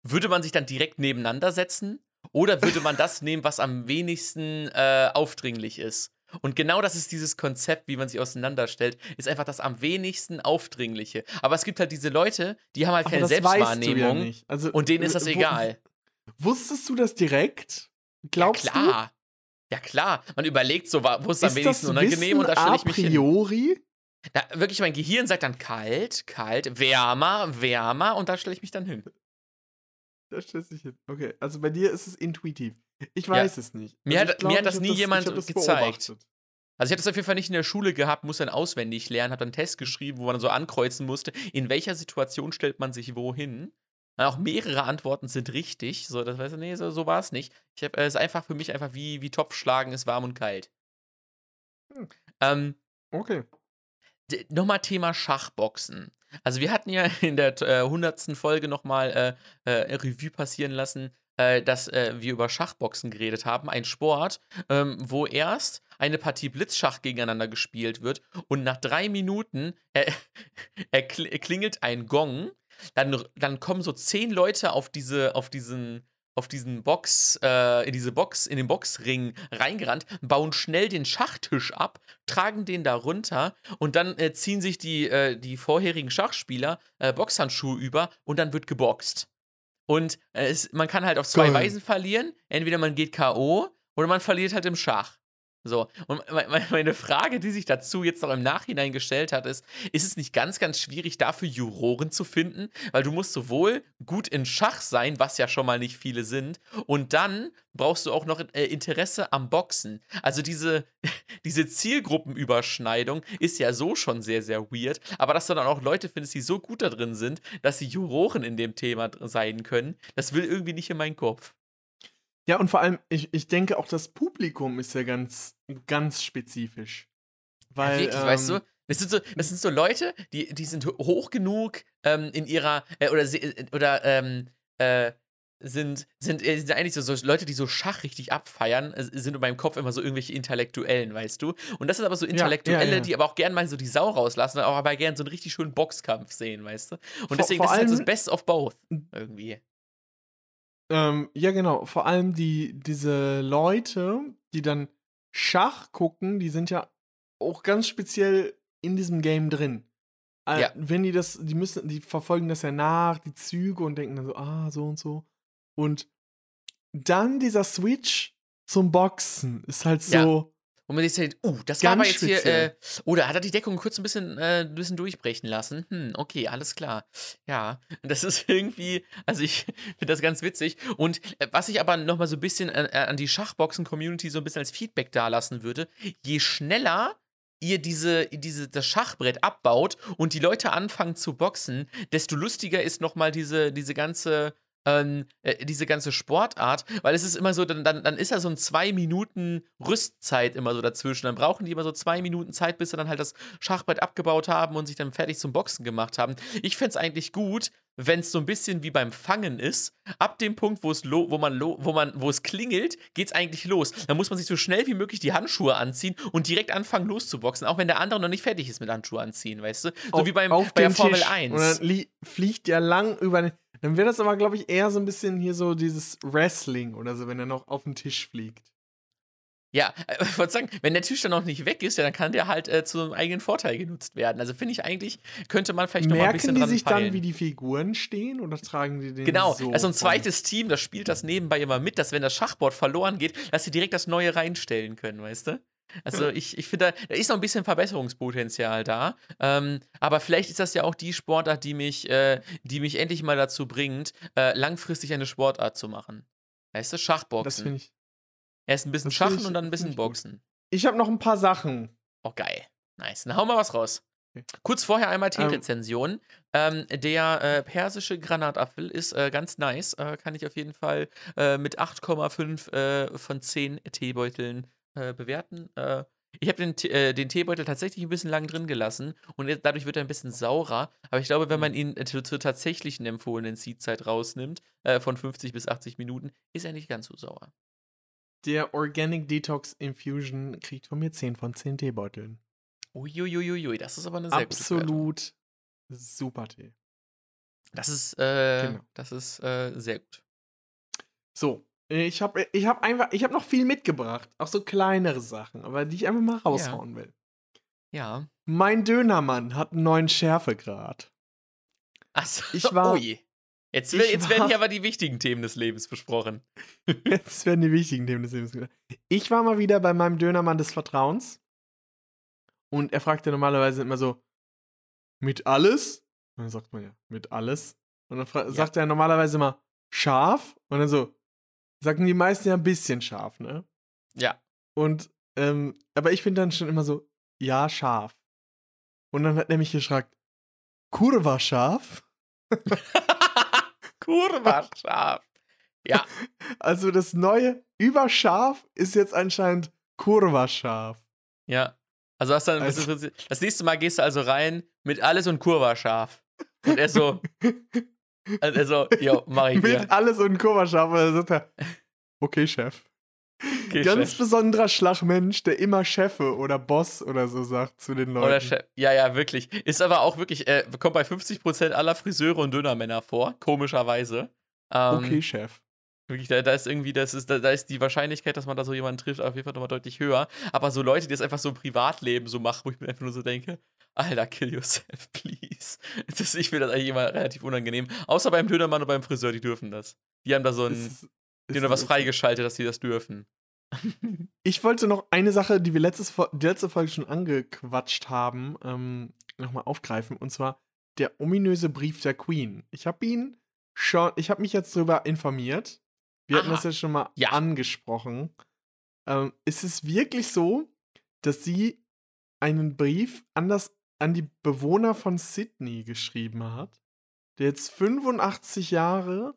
Würde man sich dann direkt nebeneinander setzen? Oder würde man das nehmen, was am wenigsten äh, aufdringlich ist? Und genau das ist dieses Konzept, wie man sich auseinanderstellt, ist einfach das am wenigsten aufdringliche. Aber es gibt halt diese Leute, die haben halt Aber keine das du ja Selbstwahrnehmung nicht. Also, und denen ist das wo- egal. Wusstest du das direkt? Glaubst ja, klar. Ja, klar. Man überlegt so, wo ist du? es am wenigsten unangenehm Wissen und da stelle a ich mich hin. priori? Da, wirklich, mein Gehirn sagt dann kalt, kalt, wärmer, wärmer und da stelle ich mich dann hin. Da stellst dich hin. Okay, also bei dir ist es intuitiv. Ich weiß es nicht. Mir also hat- glaub, mir hat das nie jemand das gezeigt. beobachtet. Also ich habe das auf jeden Fall nicht in der Schule gehabt, muss dann auswendig lernen, habe dann einen Test geschrieben, wo man so ankreuzen musste, in welcher Situation stellt man sich wohin. Und auch mehrere Antworten sind richtig. So, das weißt du, nee, so, so war es nicht. Ich habe es ist einfach für mich einfach wie, wie Topfschlagen ist warm und kalt. Hm. Ähm, Okay. Nochmal Thema Schachboxen. Also wir hatten ja in der äh, 100. Folge nochmal äh, äh, Revue passieren lassen, äh, dass äh, wir über Schachboxen geredet haben. Ein Sport, ähm, wo erst eine Partie Blitzschach gegeneinander gespielt wird und nach drei Minuten äh, klingelt ein Gong. Dann, dann kommen so zehn Leute auf diese, auf diesen, auf diesen Box, äh, in diese Box, in den Boxring reingerannt, bauen schnell den Schachtisch ab, tragen den da runter und dann äh, ziehen sich die, äh, die vorherigen Schachspieler äh, Boxhandschuhe über und dann wird geboxt. Und äh, es, man kann halt auf zwei Geil. Weisen verlieren. Entweder man geht K.O. oder man verliert halt im Schach. So, und me- me- meine Frage, die sich dazu jetzt noch im Nachhinein gestellt hat, ist, ist es nicht ganz, ganz schwierig, dafür Juroren zu finden? Weil du musst sowohl gut in Schach sein, was ja schon mal nicht viele sind, und dann brauchst du auch noch äh, Interesse am Boxen. Also diese, diese Zielgruppenüberschneidung ist ja so schon sehr, sehr weird, aber dass du dann auch Leute findest, die so gut da drin sind, dass sie Juroren in dem Thema sein können, das will irgendwie nicht in meinen Kopf. Ja, und vor allem, ich, ich denke auch, das Publikum ist ja ganz, ganz spezifisch. Weil, ja, wirklich, weißt du? ähm, Das sind so, das sind so Leute, die, die sind ho- hoch genug ähm, in ihrer, äh, oder, äh, oder ähm, äh, sind, sind, äh, sind eigentlich so, so Leute, die so Schach richtig abfeiern, äh, sind in meinem Kopf immer so irgendwelche Intellektuellen, weißt du? Und das sind aber so Intellektuelle, ja, ja. die aber auch gern mal so die Sau rauslassen, auch aber gern so einen richtig schönen Boxkampf sehen, weißt du? Und Vor- deswegen vor ist halt so das Best of both irgendwie. Ähm, ja, genau. Vor allem die, diese Leute, die dann Schach gucken, die sind ja auch ganz speziell in diesem Game drin. Äh, Ja. Wenn die das, die müssen, die verfolgen das ja nach, die Züge und denken dann so, ah, so und so. Und dann dieser Switch zum Boxen ist halt so. Und man sich denkt, uh, das war Ganz aber jetzt hier, äh, da hat er die Deckung kurz ein bisschen, äh, ein bisschen durchbrechen lassen. Hm, okay, alles klar. Ja, und das ist irgendwie, also ich finde das ganz witzig. Und äh, was ich aber nochmal so ein bisschen an, an die Schachboxen-Community so ein bisschen als Feedback dalassen würde, je schneller ihr diese, diese, das Schachbrett abbaut und die Leute anfangen zu boxen, desto lustiger ist nochmal diese, diese ganze ähm, äh, diese ganze Sportart, weil es ist immer so, dann, dann, dann ist da so ein zwei Minuten Rüstzeit immer so dazwischen. Dann brauchen die immer so zwei Minuten Zeit, bis sie dann halt das Schachbrett abgebaut haben und sich dann fertig zum Boxen gemacht haben. Ich fände es eigentlich gut, wenn es so ein bisschen wie beim Fangen ist. Ab dem Punkt, wo es lo wo man lo wo man, wo es klingelt, geht es eigentlich los. Dann muss man sich so schnell wie möglich die Handschuhe anziehen und direkt anfangen loszuboxen, auch wenn der andere noch nicht fertig ist mit Handschuhe anziehen, weißt du? So auf- wie beim auf bei der Formel Tisch. 1. Und dann li- fliegt der lang über den. Dann wäre das aber, glaube ich, eher so ein bisschen hier so dieses Wrestling oder so, wenn er noch auf den Tisch fliegt. Ja, äh, ich wollte sagen, wenn der Tisch dann noch nicht weg ist, ja, dann kann der halt äh, zu einem eigenen Vorteil genutzt werden. Also finde ich eigentlich, könnte man vielleicht noch mal ein Merken bisschen die dran sich dann, wie die Figuren stehen oder tragen die den Genau, so? also ein zweites Team, das spielt das nebenbei immer mit, dass wenn das Schachboard verloren geht, dass sie direkt das neue reinstellen können, weißt du? Also ich, ich finde, da, ist noch ein bisschen Verbesserungspotenzial da. Ähm, aber vielleicht ist das ja auch die Sportart, die mich, äh, die mich endlich mal dazu bringt, äh, langfristig eine Sportart zu machen. Weißt du, Das Schachboxen. finde ich. Erst ein bisschen das Schachen ich- und dann ein bisschen ich. Boxen. Ich habe noch ein paar Sachen. Oh, geil. Nice. Dann hauen wir was raus. Okay. Kurz vorher einmal Ähm. Tee-Rezension. Ähm, der äh, persische Granatapfel ist äh, ganz nice. Äh, kann ich auf jeden Fall äh, mit 8,5 äh, von 10 Teebeuteln äh, bewerten. Äh, ich habe den, äh, den Teebeutel tatsächlich ein bisschen lang drin gelassen und jetzt, dadurch wird er ein bisschen saurer. Aber ich glaube, wenn man ihn äh, zu- zur tatsächlichen empfohlenen Seedzeit rausnimmt, äh, von 50 bis 80 Minuten, ist er nicht ganz so sauer. Der Organic Detox Infusion kriegt von mir 10 von 10 Teebeuteln. Uiuiuiui, das ist aber eine sehr. Absolut super Tee. Das ist, äh, Genau. das ist sehr gut. So, ich habe ich hab einfach, ich habe noch viel mitgebracht. Auch so kleinere Sachen, aber die ich einfach mal raushauen will. Ja. Mein Dönermann hat einen neuen Schärfegrad. Achso, Ich war- Ui. Jetzt, wer- jetzt werden war- hier aber die wichtigen Themen des Lebens besprochen. Jetzt werden die wichtigen Themen des Lebens gesagt. Ich war mal wieder bei meinem Dönermann des Vertrauens. Und er fragte normalerweise immer so, mit alles? Und dann sagt man ja, mit alles. Und dann Ja. sagt er normalerweise immer, scharf? Und dann so, sagen die meisten ja ein bisschen scharf, ne? Ja. Und, ähm, aber ich bin dann schon immer so, ja, scharf. Und dann hat er mich gefragt, kurva scharf? Kurva scharf. Ja, Also das neue überscharf ist jetzt anscheinend kurva scharf. ja. Also hast dann Also- das nächste Mal gehst du also rein mit alles und Kurva scharf. Und er so, also so, jo, mach ich. Mit alles und er, okay, Chef. Okay, Ganz Chef. besonderer Schlagmensch, der immer Chefe oder Boss oder so sagt zu den Leuten. Oder Chef. Ja, ja, wirklich. Ist aber auch wirklich, äh, kommt bei 50% aller Friseure und Dönermänner vor, komischerweise. Ähm, Okay, Chef. Wirklich, da, da ist irgendwie, das ist, da, da ist die Wahrscheinlichkeit, dass man da so jemanden trifft, auf jeden Fall nochmal deutlich höher. Aber so Leute, die das einfach so im Privatleben so machen, wo ich mir einfach nur so denke, Alter, kill yourself, please. Das, ich finde das eigentlich immer relativ unangenehm. Außer beim Dönermann und beim Friseur, die dürfen das. Die haben da so ein, Ist- die haben da was freigeschaltet, dass sie das dürfen. Ich wollte noch eine Sache, die wir letztes, die letzte Folge schon angequatscht haben, ähm, nochmal aufgreifen. Und zwar der ominöse Brief der Queen. Ich habe ihn schon, ich habe mich jetzt darüber informiert. Wir hatten Aha. das ja schon mal Ja. angesprochen. Ähm, ist es wirklich so, dass sie einen Brief an, das, an die Bewohner von Sydney geschrieben hat, der jetzt 85 Jahre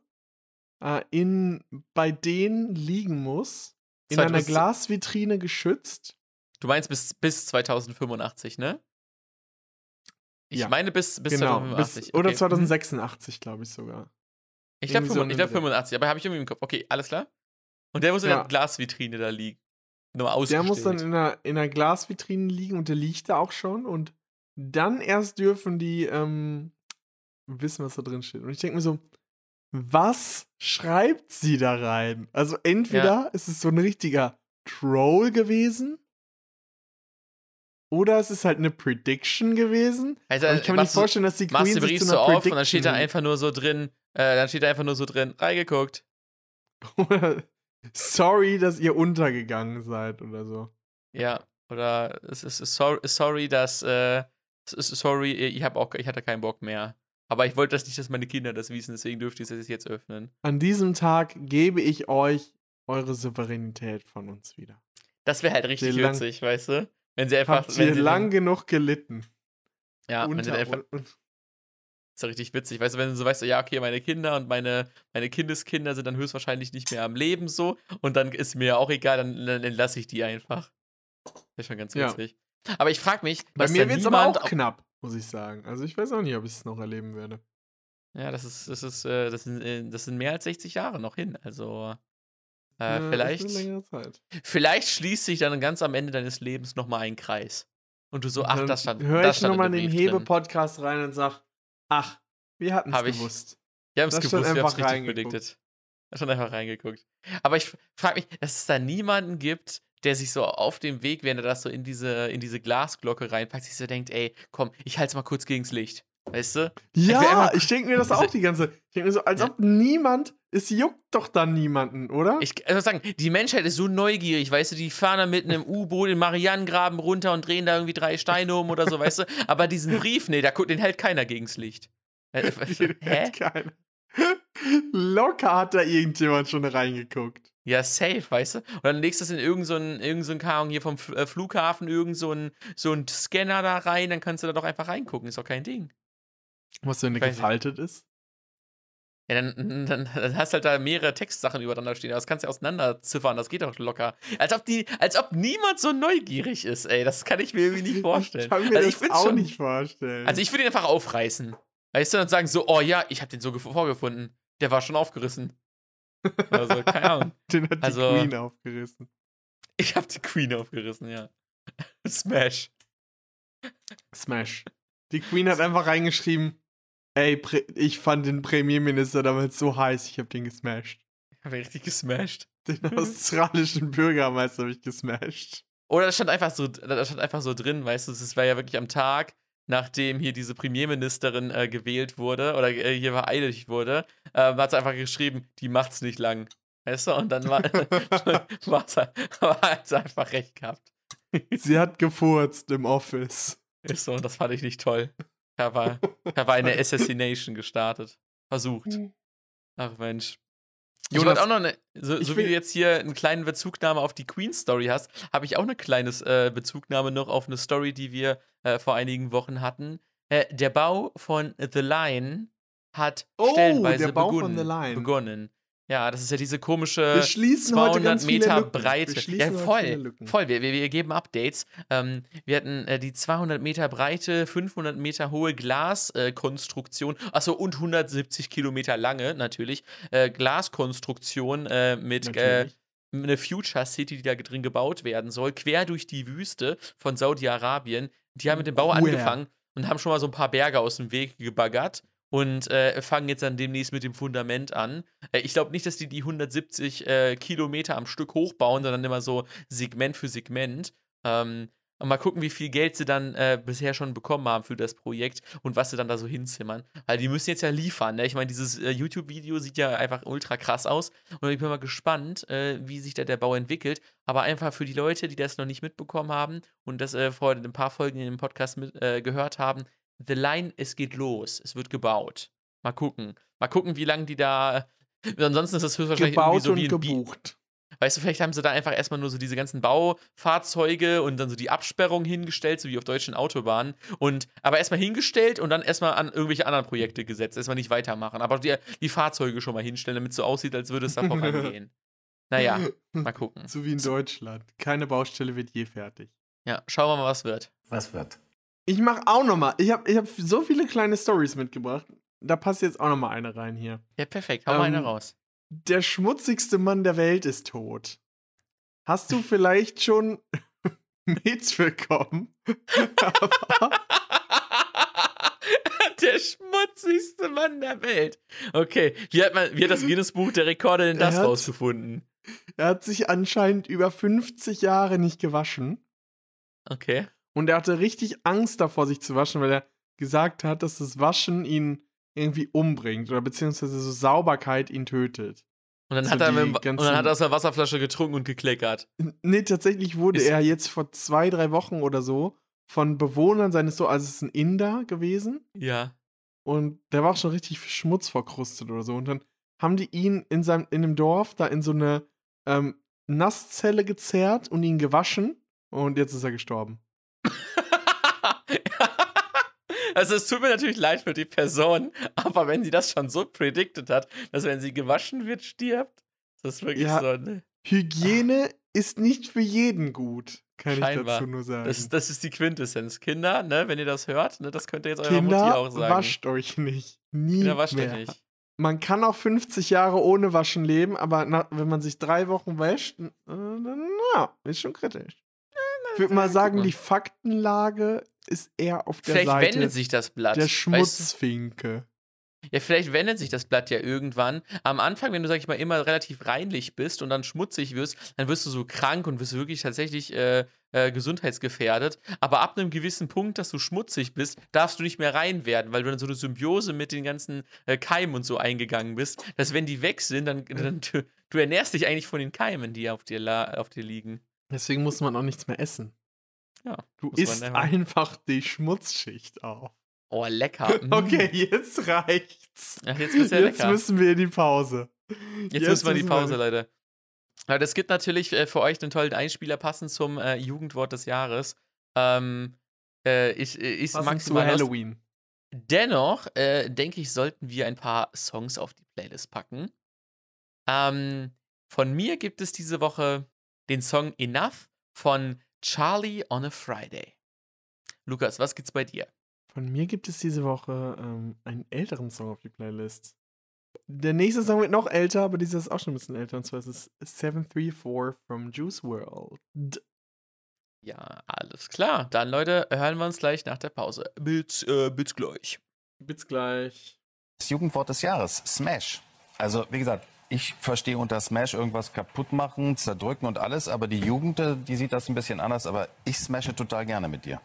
äh, in, bei denen liegen muss, in einer 2000 Glasvitrine geschützt. Du meinst bis, bis 2085, ne? Ich Ja, meine bis, bis genau, 2085. bis, oder okay. Mhm. 2086, glaube ich sogar. Ich glaube so ich glaub eine- 85, aber habe ich irgendwie im Kopf. Okay, alles klar. Und der muss in Ja. der Glasvitrine da liegen. Nur Der muss dann in einer, in einer Glasvitrine liegen und der liegt da auch schon. Und dann erst dürfen die ähm, wissen, was da drin steht. Und ich denke mir so, was schreibt sie da rein? Also entweder ist es so ein richtiger Troll gewesen. Oder es ist halt eine Prediction gewesen. also, Und ich kann mir nicht machst vorstellen, dass die machst Queen den sich Brief zu so einer auf und dann steht da einfach nur so drin, äh, dann steht da einfach nur so drin, reingeguckt. Oder sorry, dass ihr untergegangen seid oder so. Ja. Oder es ist sorry, sorry dass, äh, sorry, ich hab auch, ich hatte keinen Bock mehr. Aber ich wollte das nicht, dass meine Kinder das wissen, deswegen dürfte ich es jetzt öffnen. An diesem Tag gebe ich euch eure Souveränität von uns wieder. Das wäre halt richtig lang- witzig, weißt du? Wenn sie einfach. Habt wenn ihr sie lang Dann, genug gelitten? ja, wenn sie Unter- dann einfach. und- ist ja richtig witzig, weißt du, wenn du so weißt, ja, okay, meine Kinder und meine, meine Kindeskinder sind dann höchstwahrscheinlich nicht mehr am Leben so und dann ist mir auch egal, dann, dann entlasse ich die einfach. Das ist schon ganz Ja. Aber ich frage mich, Bei mir wird es aber auch knapp, muss ich sagen. Also ich weiß auch nicht, ob ich es noch erleben werde. Ja, das ist, das ist, äh, das sind, äh, das sind mehr als 60 Jahre noch hin. Also äh, Ja, vielleicht, vielleicht schließt sich dann ganz am Ende deines Lebens nochmal ein Kreis. Und du so, ach, das stand. Hör ich nochmal in den. Hebe-Podcast rein und sag, ach, wir hatten es Hab ich- gewusst. Wir haben es gewusst, wir haben es richtig predicted. Stand einfach reingeguckt. Aber ich frage mich, dass es da niemanden gibt, der sich so auf dem Weg, während er das so in diese, in diese Glasglocke reinpackt, sich so denkt, ey, komm, ich halte es mal kurz gegens Licht. Weißt du? Ja, einfach- ich denke mir das auch Diese- die ganze Zeit. Ich denke mir so, als Ja. ob niemand, es juckt doch dann niemanden, oder? Ich also sagen, die Menschheit ist so neugierig, weißt du, die fahren da mit einem U-Boot den Marianengraben runter und drehen da irgendwie drei Steine um oder so, weißt du? Aber diesen Brief, nee, da, den hält keiner gegens Licht. Äh, Den Hä? hält keiner. Locker hat da irgendjemand schon reingeguckt. Ja, safe, weißt du? Und dann legst du es in irgendeinen, so einen- irgend so Ahnung, hier vom F- äh, Flughafen, irgend so einen, so einen Scanner da rein, dann kannst du da doch einfach reingucken, ist doch kein Ding. Was, wenn der gefaltet ist? Ja, dann, dann, dann hast du halt da mehrere Textsachen übereinander stehen, aber das kannst du ja auseinanderziffern, das geht doch locker. Als ob, die, als ob niemand so neugierig ist, ey, das kann ich mir irgendwie nicht vorstellen. Ich kann mir Also das auch schon- nicht vorstellen. Also ich würde ihn einfach aufreißen. Weißt du, und sagen so, oh ja, ich habe den so gef- vorgefunden. Der war schon aufgerissen. Also, keine Ahnung. Den hat die also- Queen aufgerissen. Ich habe die Queen aufgerissen, ja. Smash. Smash. Die Queen hat einfach reingeschrieben, ey, ich fand den Premierminister damals so heiß, ich hab den gesmashed. Ich habe richtig gesmashed. Den australischen Bürgermeister habe ich gesmashed. Oder das stand einfach so, das stand einfach so drin, weißt du, es war ja wirklich am Tag, nachdem hier diese Premierministerin äh, gewählt wurde oder äh, hier vereidigt wurde, äh, hat sie einfach geschrieben, die macht's nicht lang. Weißt du, und dann war, war's, halt- einfach recht gehabt. Sie hat gefurzt im Office. Ist so, und das fand ich nicht toll. Da war, da war eine Assassination gestartet. Versucht. Ach Mensch. Ich Jonas, wollte auch noch eine, so, ich so wie du jetzt hier eine kleine Bezugnahme auf die Queen Story hast, habe ich auch eine kleine äh, Bezugnahme noch auf eine Story, die wir äh, vor einigen Wochen hatten. Äh, der Bau von The Line hat Oh, stellenweise der Bau von begonnen, The Line. begonnen. Ja, das ist ja diese komische Wir schließen heute 200 ganz viele Meter. Breite. Ja, voll. Voll. Wir, wir, wir geben Updates. Ähm, wir hatten äh, die 200 Meter breite, 500 Meter hohe Glaskonstruktion. Achso, und 170 Kilometer lange, natürlich. Äh, Glaskonstruktion äh, mit äh, Natürlich. eine Future City, die da drin gebaut werden soll, quer durch die Wüste von Saudi-Arabien. Die haben mit dem Bau angefangen und haben schon mal so ein paar Berge aus dem Weg gebaggert und äh, fangen jetzt dann demnächst mit dem Fundament an. Äh, ich glaube nicht, dass die die 170 äh, Kilometer am Stück hochbauen, sondern immer so Segment für Segment. Ähm, und mal gucken, wie viel Geld sie dann äh, bisher schon bekommen haben für das Projekt und was sie dann da so hinzimmern. Weil die müssen jetzt ja liefern. Ne? Ich meine, dieses äh, YouTube-Video sieht ja einfach ultra krass aus. Und ich bin mal gespannt, äh, wie sich da der Bau entwickelt. Aber einfach für die Leute, die das noch nicht mitbekommen haben und das vor ein paar Folgen in dem Podcast mit, gehört haben, The Line, es geht los. Es wird gebaut. Mal gucken. Mal gucken, wie lange die da. Ansonsten ist das höchstwahrscheinlich irgendwie Gebaut so und wie ein Bi gebucht. Weißt du, vielleicht haben sie da einfach erstmal nur so diese ganzen Baufahrzeuge und dann so die Absperrung hingestellt, so wie auf deutschen Autobahnen. Und aber erstmal hingestellt und dann erstmal an irgendwelche anderen Projekte gesetzt. Erstmal nicht weitermachen. Aber die, die Fahrzeuge schon mal hinstellen, damit es so aussieht, als würde es da vorangehen. Naja, mal gucken. So wie in Deutschland. Keine Baustelle wird je fertig. Ja, schauen wir mal, was wird. Was wird? Ich mache auch noch mal. Ich habe ich hab so viele kleine Stories mitgebracht. da passt jetzt auch noch mal eine rein hier. Ja, perfekt. Hau mal eine Ähm, raus. Der schmutzigste Mann der Welt ist tot. Hast du vielleicht schon mitbekommen? Aber der schmutzigste Mann der Welt. Okay, wie hat, man, wie hat das Guinness-Buch der Rekorde denn das hat- rausgefunden? er hat sich anscheinend über 50 Jahre nicht gewaschen. Okay. Und er hatte richtig Angst davor, sich zu waschen, weil er gesagt hat, dass das Waschen ihn irgendwie umbringt oder beziehungsweise so Sauberkeit ihn tötet. Und dann, So hat er, mit, und dann hat er aus der Wasserflasche getrunken und gekleckert. Nee, tatsächlich wurde Ist- er jetzt vor zwei, drei Wochen oder so von Bewohnern seines so, also es ist ein Inder gewesen Ja. und der war auch schon richtig Schmutz verkrustet oder so. Und dann haben die ihn in seinem, in dem Dorf da in so eine ähm, Nasszelle gezerrt und ihn gewaschen und jetzt ist er gestorben. Also es tut mir natürlich leid für die Person, aber wenn sie das schon so predicted hat, dass wenn sie gewaschen wird, stirbt, das ist wirklich Ja. so, ne? Hygiene ist nicht für jeden gut, kann ich Scheinbar. dazu nur sagen. Das, das ist die Quintessenz. Kinder, ne, wenn ihr das hört, ne, das könnt ihr jetzt eurer Mutti Kinder, auch sagen. wascht euch nicht. Nie Kinder, wascht mehr. euch nicht. Man kann auch 50 Jahre ohne Waschen leben, aber na, wenn man sich drei Wochen wäscht, äh, dann ja, ist schon kritisch. Ich würde mal sagen, die Faktenlage ist eher auf der Vielleicht Seite wendet sich das Blatt. der weißt Schmutzfinke. du? Ja, vielleicht wendet sich das Blatt ja irgendwann. Am Anfang, wenn du, sag ich mal, immer relativ reinlich bist und dann schmutzig wirst, dann wirst du so krank und wirst wirklich tatsächlich äh, äh, gesundheitsgefährdet. Aber ab einem gewissen Punkt, dass du schmutzig bist, darfst du nicht mehr rein werden, weil du dann so eine Symbiose mit den ganzen äh, Keimen und so eingegangen bist, dass wenn die weg sind, dann, dann du, du ernährst dich eigentlich von den Keimen, die auf dir, la- auf dir liegen. Deswegen muss man auch nichts mehr essen. Ja, Du isst einfach- die Schmutzschicht auf. Oh, lecker. Mm. Okay, jetzt reicht's. Ach, jetzt ja jetzt müssen wir in die Pause. Jetzt, müssen wir in die Pause, Leute. Aber es gibt natürlich äh, für euch einen tollen Einspieler passend zum äh, Jugendwort des Jahres. Ähm, äh, ich äh, ich Passend zu maximal Lust. Halloween. Dennoch äh, denke ich, sollten wir ein paar Songs auf die Playlist packen. Ähm, von mir gibt es diese Woche den Song Enough von Charlie on a Friday. Lukas, was gibt's bei dir? Von mir gibt es diese Woche ähm, einen älteren Song auf die Playlist. Der nächste Song wird noch älter, aber dieser ist auch schon ein bisschen älter. Und zwar ist es 734 from Juice World. Ja, alles klar. Dann, Leute, hören wir uns gleich nach der Pause. Bis, äh, bis gleich. Bis gleich. Das Jugendwort des Jahres, Smash. Also, wie gesagt, ich verstehe unter Smash irgendwas kaputt machen, zerdrücken und alles, aber die Jugend, die sieht das ein bisschen anders, aber ich smashe total gerne mit dir.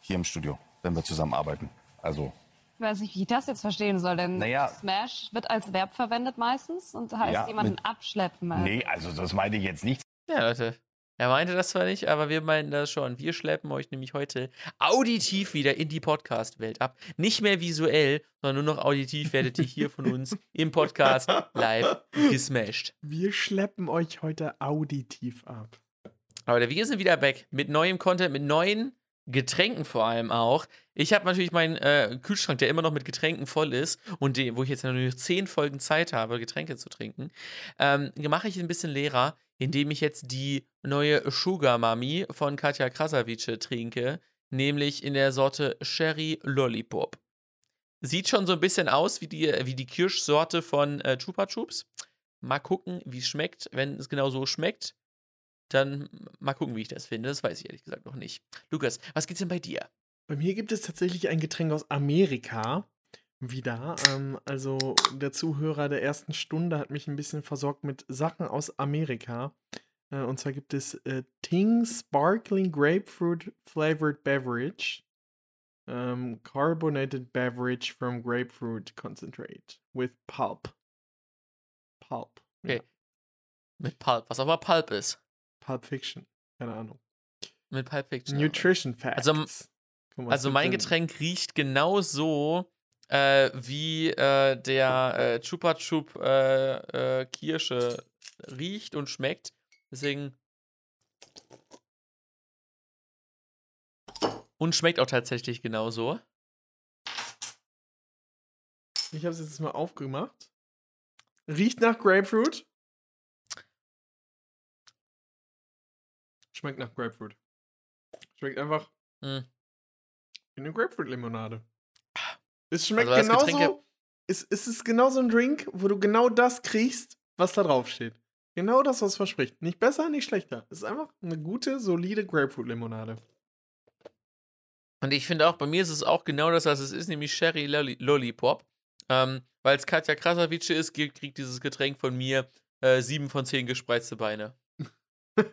Hier im Studio, wenn wir zusammen arbeiten. Also, Ich weiß nicht, wie ich das jetzt verstehen soll, denn Naja. Smash wird als Verb verwendet meistens und heißt Ja, jemanden mit- abschleppen. Also nee, also das meine ich jetzt nicht. Ja, Leute. Er meinte das zwar nicht, aber wir meinen das schon. Wir schleppen euch nämlich heute auditiv wieder in die Podcast-Welt ab. Nicht mehr visuell, sondern nur noch auditiv werdet ihr hier von uns im Podcast live gesmashed. Wir schleppen euch heute auditiv ab. Aber wir sind wieder back mit neuem Content, mit neuen Getränken vor allem auch. Ich habe natürlich meinen äh, Kühlschrank, der immer noch mit Getränken voll ist und die, wo ich jetzt nur noch zehn Folgen Zeit habe, Getränke zu trinken, ähm, mache ich ein bisschen leerer, indem ich jetzt die neue Sugar Mami von Katja Krasavice trinke, nämlich in der Sorte Sherry Lollipop. Sieht schon so ein bisschen aus wie die, wie die Kirschsorte von äh, Chupa Chups. Mal gucken, wie es schmeckt. Wenn es genau so schmeckt, dann mal gucken, wie ich das finde. Das weiß ich ehrlich gesagt noch nicht. Lukas, was gibt's denn bei dir? Bei mir gibt es tatsächlich ein Getränk aus Amerika. Wieder. Ähm, also der Zuhörer der ersten Stunde hat mich ein bisschen versorgt mit Sachen aus Amerika. Äh, und zwar gibt es äh, Ting Sparkling Grapefruit Flavored Beverage. Ähm, carbonated Beverage from Grapefruit Concentrate with Pulp. Pulp. Okay. Ja, Mit Pulp, was auch immer Pulp ist. Pulp Fiction. Keine Ahnung. Mit Pulp Fiction. Nutrition Facts. Also- was Also gibt mein denn- Getränk riecht genauso äh, wie äh, der äh, Chupa Chup äh, äh, Kirsche riecht und schmeckt. Deswegen. Und schmeckt auch tatsächlich genauso. Ich habe es jetzt mal aufgemacht. Riecht nach Grapefruit. Schmeckt nach Grapefruit. Schmeckt einfach Mm. wie eine Grapefruit-Limonade. Es schmeckt Also genauso es, es ist genau so ein Drink, wo du genau das kriegst, was da drauf steht. Genau das, was es verspricht. Nicht besser, nicht schlechter. Es ist einfach eine gute, solide Grapefruit-Limonade. Und ich finde auch, bei mir ist es auch genau das, was es ist, nämlich Sherry Lolli Lollipop. Ähm, Weil es Katja Krasavice ist, kriegt kriegt dieses Getränk von mir äh, 7 von 10 gespreizte Beine.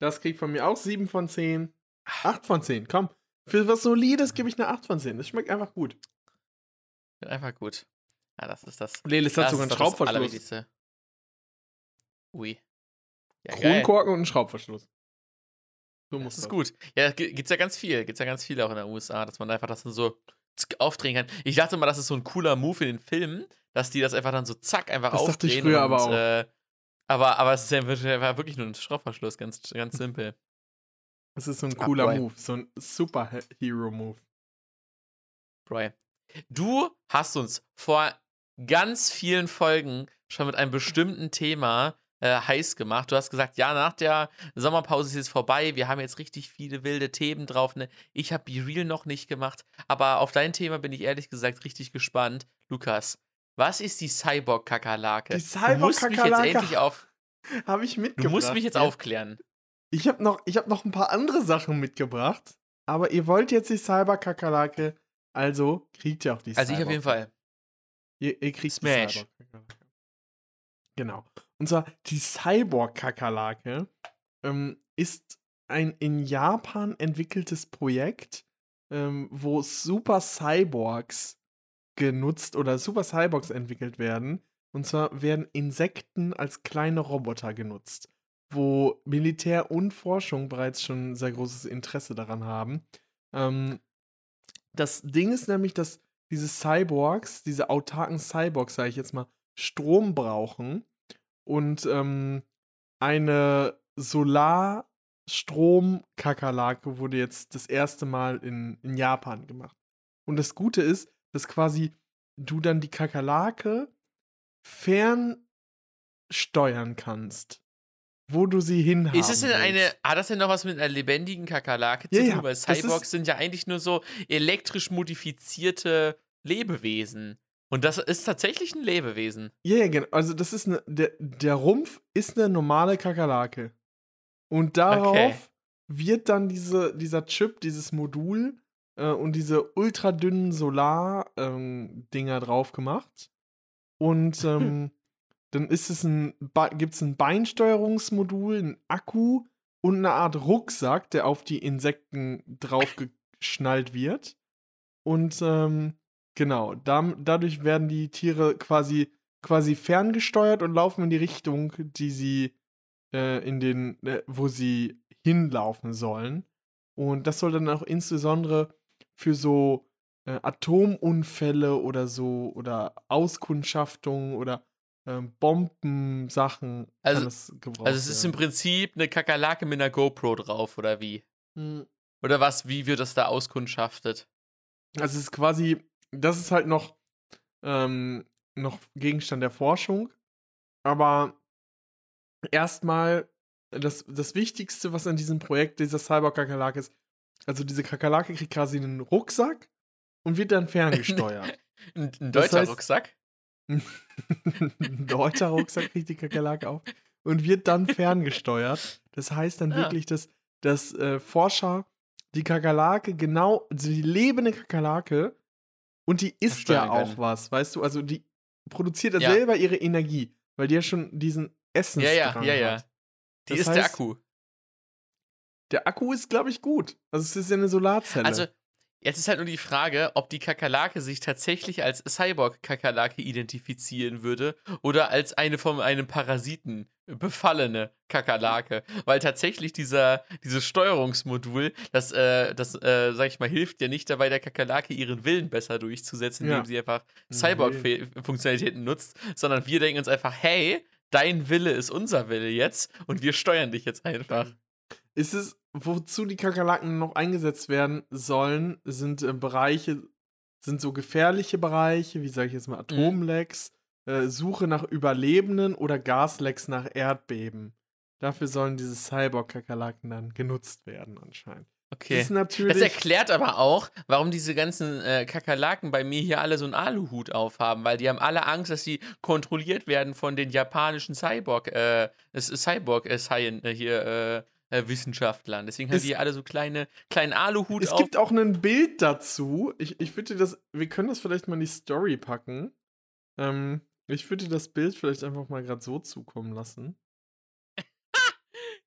das kriegt von mir auch 7 von 10. 8 von 10, komm. Für was Solides gebe ich eine 8 von 10. Das schmeckt einfach gut. Einfach gut. Ja, das ist das. Lelis hat das sogar einen das Schraubverschluss. Ui. Ja, geil. Kronkorken und einen Schraubverschluss. So muss Das ist gut. Ja, gibt's ja ganz viel. Gibt's ja ganz viel auch in den USA, dass man einfach das dann so aufdrehen kann. Ich dachte mal, das ist so ein cooler Move in den Filmen, dass die das einfach dann so zack einfach Das aufdrehen. dachte ich früher und, aber auch. Äh, aber, aber es ist ja wirklich nur ein Schraubverschluss, ganz, ganz simpel. Das ist so ein Ah, cooler boy. Move. So ein Superhero-Move. Roy. Du hast uns vor ganz vielen Folgen schon mit einem bestimmten Thema äh, heiß gemacht. Du hast gesagt, ja, nach der Sommerpause ist jetzt vorbei. Wir haben jetzt richtig viele wilde Themen drauf. Ne? Ich habe Be Real noch nicht gemacht. Aber auf dein Thema bin ich ehrlich gesagt richtig gespannt. Lukas, was ist die Cyborg-Kakerlake? Die Du musst mich jetzt Cyborg-Kakerlake. endlich auf. Habe ich Du mitgebracht. musst mich jetzt ja. aufklären. Ich habe noch, ich hab noch ein paar andere Sachen mitgebracht. Aber ihr wollt jetzt die Cyber-Kakerlake. Also kriegt ihr auch die Also ich auf jeden Fall. Ihr, ihr kriegt Smash. die Cyborg-Kakerlake. Genau. Und zwar die Cyborg-Kakerlake ähm, ist ein in Japan entwickeltes Projekt, ähm, wo Super Cyborgs genutzt oder Super Cyborgs entwickelt werden. Und zwar werden Insekten als kleine Roboter genutzt, wo Militär und Forschung bereits schon sehr großes Interesse daran haben. Ähm, das Ding ist nämlich, dass diese Cyborgs, diese autarken Cyborgs, sage ich jetzt mal, Strom brauchen und ähm, eine Solarstrom-Kakerlake wurde jetzt das erste Mal in, in Japan gemacht. Und das Gute ist, dass quasi du dann die Kakerlake fernsteuern kannst, wo du sie hinhaben Ist es denn eine, willst. hat das denn noch was mit einer lebendigen Kakerlake zu Ja, tun? ja, Weil Cyborgs sind ja eigentlich nur so elektrisch modifizierte Lebewesen. Und das ist tatsächlich ein Lebewesen. Ja, ja, genau. Also das ist eine, der, der Rumpf ist eine normale Kakerlake. Und darauf Okay. wird dann diese, dieser Chip, dieses Modul äh, und diese ultradünnen Solar-Dinger drauf gemacht. Und ähm, dann ist es ein, gibt es ein Beinsteuerungsmodul, ein Akku und eine Art Rucksack, der auf die Insekten draufgeschnallt wird. Und ähm, genau, dam- dadurch werden die Tiere quasi, quasi ferngesteuert und laufen in die Richtung, die sie äh, in den, äh, wo sie hinlaufen sollen. Und das soll dann auch insbesondere für so äh, Atomunfälle oder so oder Auskundschaftungen oder ähm, Bombensachen Also- kann es gebraucht Also es ist im werden. Prinzip eine Kakerlake mit einer GoPro drauf, oder wie? Hm, Oder was, wie wird das da auskundschaftet? Also es ist quasi, das ist halt noch, ähm, noch Gegenstand der Forschung. Aber erstmal, das, das Wichtigste, was an diesem Projekt dieser Cyber-Kakerlake ist, also diese Kakerlake kriegt quasi einen Rucksack und wird dann ferngesteuert. Ein, ein Das deutscher heißt- Rucksack? deutscher Rucksack kriegt die Kakerlake auch und wird dann ferngesteuert. Das heißt dann Ah. wirklich, dass, dass äh, Forscher die Kakerlake genau, also die lebende Kakerlake und die isst ja auch können. was, weißt du? Also die produziert ja Ja. selber ihre Energie, weil die ja schon diesen Essens Ja, ja, ja, ja. hat. Die Das ist der heißt, Akku. Der Akku ist, glaube ich, gut. Also es ist ja eine Solarzelle. Also, jetzt ist halt nur die Frage, ob die Kakerlake sich tatsächlich als Cyborg-Kakerlake identifizieren würde oder als eine von einem Parasiten befallene Kakerlake. Weil tatsächlich dieser, dieses Steuerungsmodul, das, äh, das äh, sag ich mal, hilft ja nicht dabei, der Kakerlake ihren Willen besser durchzusetzen, indem Ja. sie einfach Nee. Cyborg-Funktionalitäten nutzt, sondern wir denken uns einfach, hey, dein Wille ist unser Wille jetzt und wir steuern dich jetzt einfach. Ist es, wozu die Kakerlaken noch eingesetzt werden sollen, sind äh, Bereiche, sind so gefährliche Bereiche, wie sage ich jetzt Mhm. mal, Atomlecks, äh, Suche nach Überlebenden oder Gaslecks nach Erdbeben. Dafür sollen diese Cyborg-Kakerlaken dann genutzt werden, anscheinend. Okay. Das. Das erklärt aber auch, warum diese ganzen äh, Kakerlaken bei mir hier alle so einen Aluhut aufhaben, weil die haben alle Angst, dass sie kontrolliert werden von den japanischen Cyborg, äh, Cyborg äh, Science, äh, hier äh, Wissenschaftlern. Deswegen haben Es- die alle so kleine, kleinen Aluhut es auf. gibt auch ein Bild dazu. Ich, ich würde das, wir können das vielleicht mal in die Story packen. Ähm, ich würde das Bild vielleicht einfach mal gerade so zukommen lassen.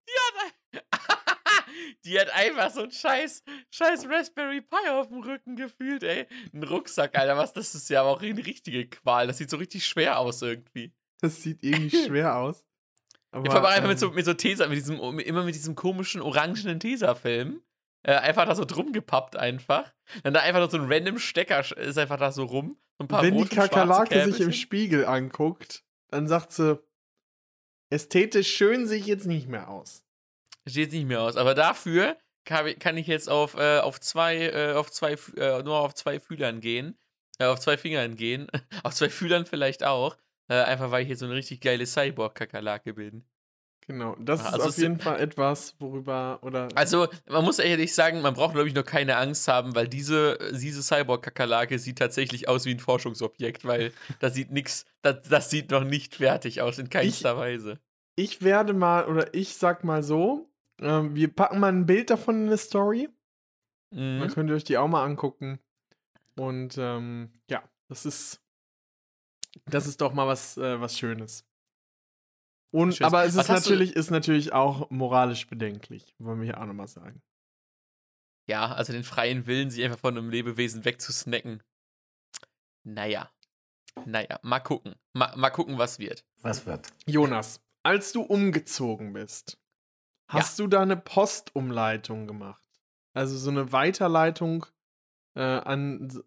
Die hat, die hat einfach so einen scheiß, scheiß Raspberry Pi auf dem Rücken gefühlt, ey. Ein Rucksack, Alter, was, das ist ja aber auch eine richtige Qual. Das sieht so richtig schwer aus irgendwie. Das sieht irgendwie schwer aus. Aber, vor allem einfach mit so, ähm, mit so Tesa, mit diesem, immer mit diesem komischen orangenen Tesa-Film. Äh, einfach da so drum gepappt einfach. Dann da einfach noch so ein random Stecker ist einfach da so rum. So wenn die Kakerlake sich im. Spiegel anguckt, dann sagt sie, ästhetisch schön sehe ich jetzt nicht mehr aus. Steht nicht mehr aus. Aber dafür kann, ich- ich jetzt auf, äh, auf zwei, äh, auf zwei, äh, nur auf zwei Fühlern gehen. Äh, auf zwei Fingern gehen. auf zwei Fühlern vielleicht auch. Äh, einfach weil ich jetzt so eine richtig geile Cyborg-Kakerlake bin. Genau, das Also ist auf jeden Fall etwas, worüber, oder Also, man muss ehrlich sagen, man braucht, glaube ich, noch keine Angst haben, weil diese, diese Cyborg-Kakerlake sieht tatsächlich aus wie ein Forschungsobjekt, weil da sieht nichts, das, das sieht noch nicht fertig aus, in keinster Weise. ich werde mal, oder ich sag mal so, ähm, wir packen mal ein Bild davon in eine Story. Dann Mhm. könnt ihr euch die auch mal angucken. Und ähm, ja, das ist, das ist doch mal was, äh, was Schönes. Und, Schönes. aber es Was ist du- natürlich, ist natürlich auch moralisch bedenklich, wollen wir hier auch nochmal sagen. Ja, also den freien Willen, sich einfach von einem Lebewesen wegzusnacken. Naja. Naja, mal gucken. Mal, mal gucken, was wird. Was wird? Jonas, als du umgezogen bist, Ja. hast du da eine Postumleitung gemacht? Also so eine Weiterleitung äh, an S-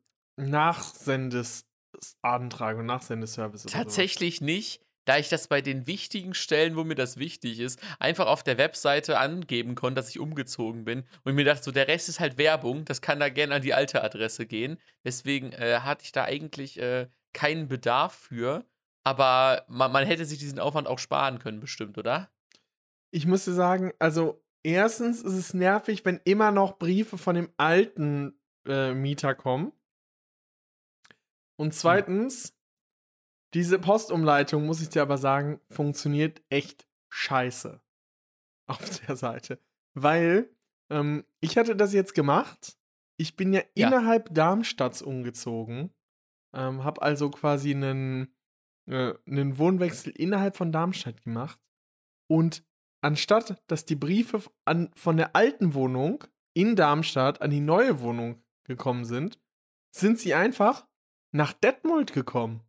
Nachsendesantrag und Nachsendeservice. Tatsächlich nicht, da ich das bei den wichtigen Stellen, wo mir das wichtig ist, einfach auf der Webseite angeben konnte, dass ich umgezogen bin. Und mir dachte, so der Rest ist halt Werbung, das kann da gerne an die alte Adresse gehen. Deswegen äh, hatte ich da eigentlich äh, keinen Bedarf für. Aber man, man hätte sich diesen Aufwand auch sparen können, bestimmt, oder? Ich muss dir sagen, also erstens ist es nervig, wenn immer noch Briefe von dem alten äh, Mieter kommen. Und zweitens, diese Postumleitung, muss ich dir aber sagen, funktioniert echt scheiße auf der Seite. Weil ähm, ich hatte das jetzt gemacht. Ich bin ja, Ja. innerhalb Darmstadts umgezogen. Ähm, hab also quasi einen, äh, einen Wohnwechsel innerhalb von Darmstadt gemacht. Und anstatt dass die Briefe an, von der alten Wohnung in Darmstadt an die neue Wohnung gekommen sind, sind sie einfach nach Detmold gekommen.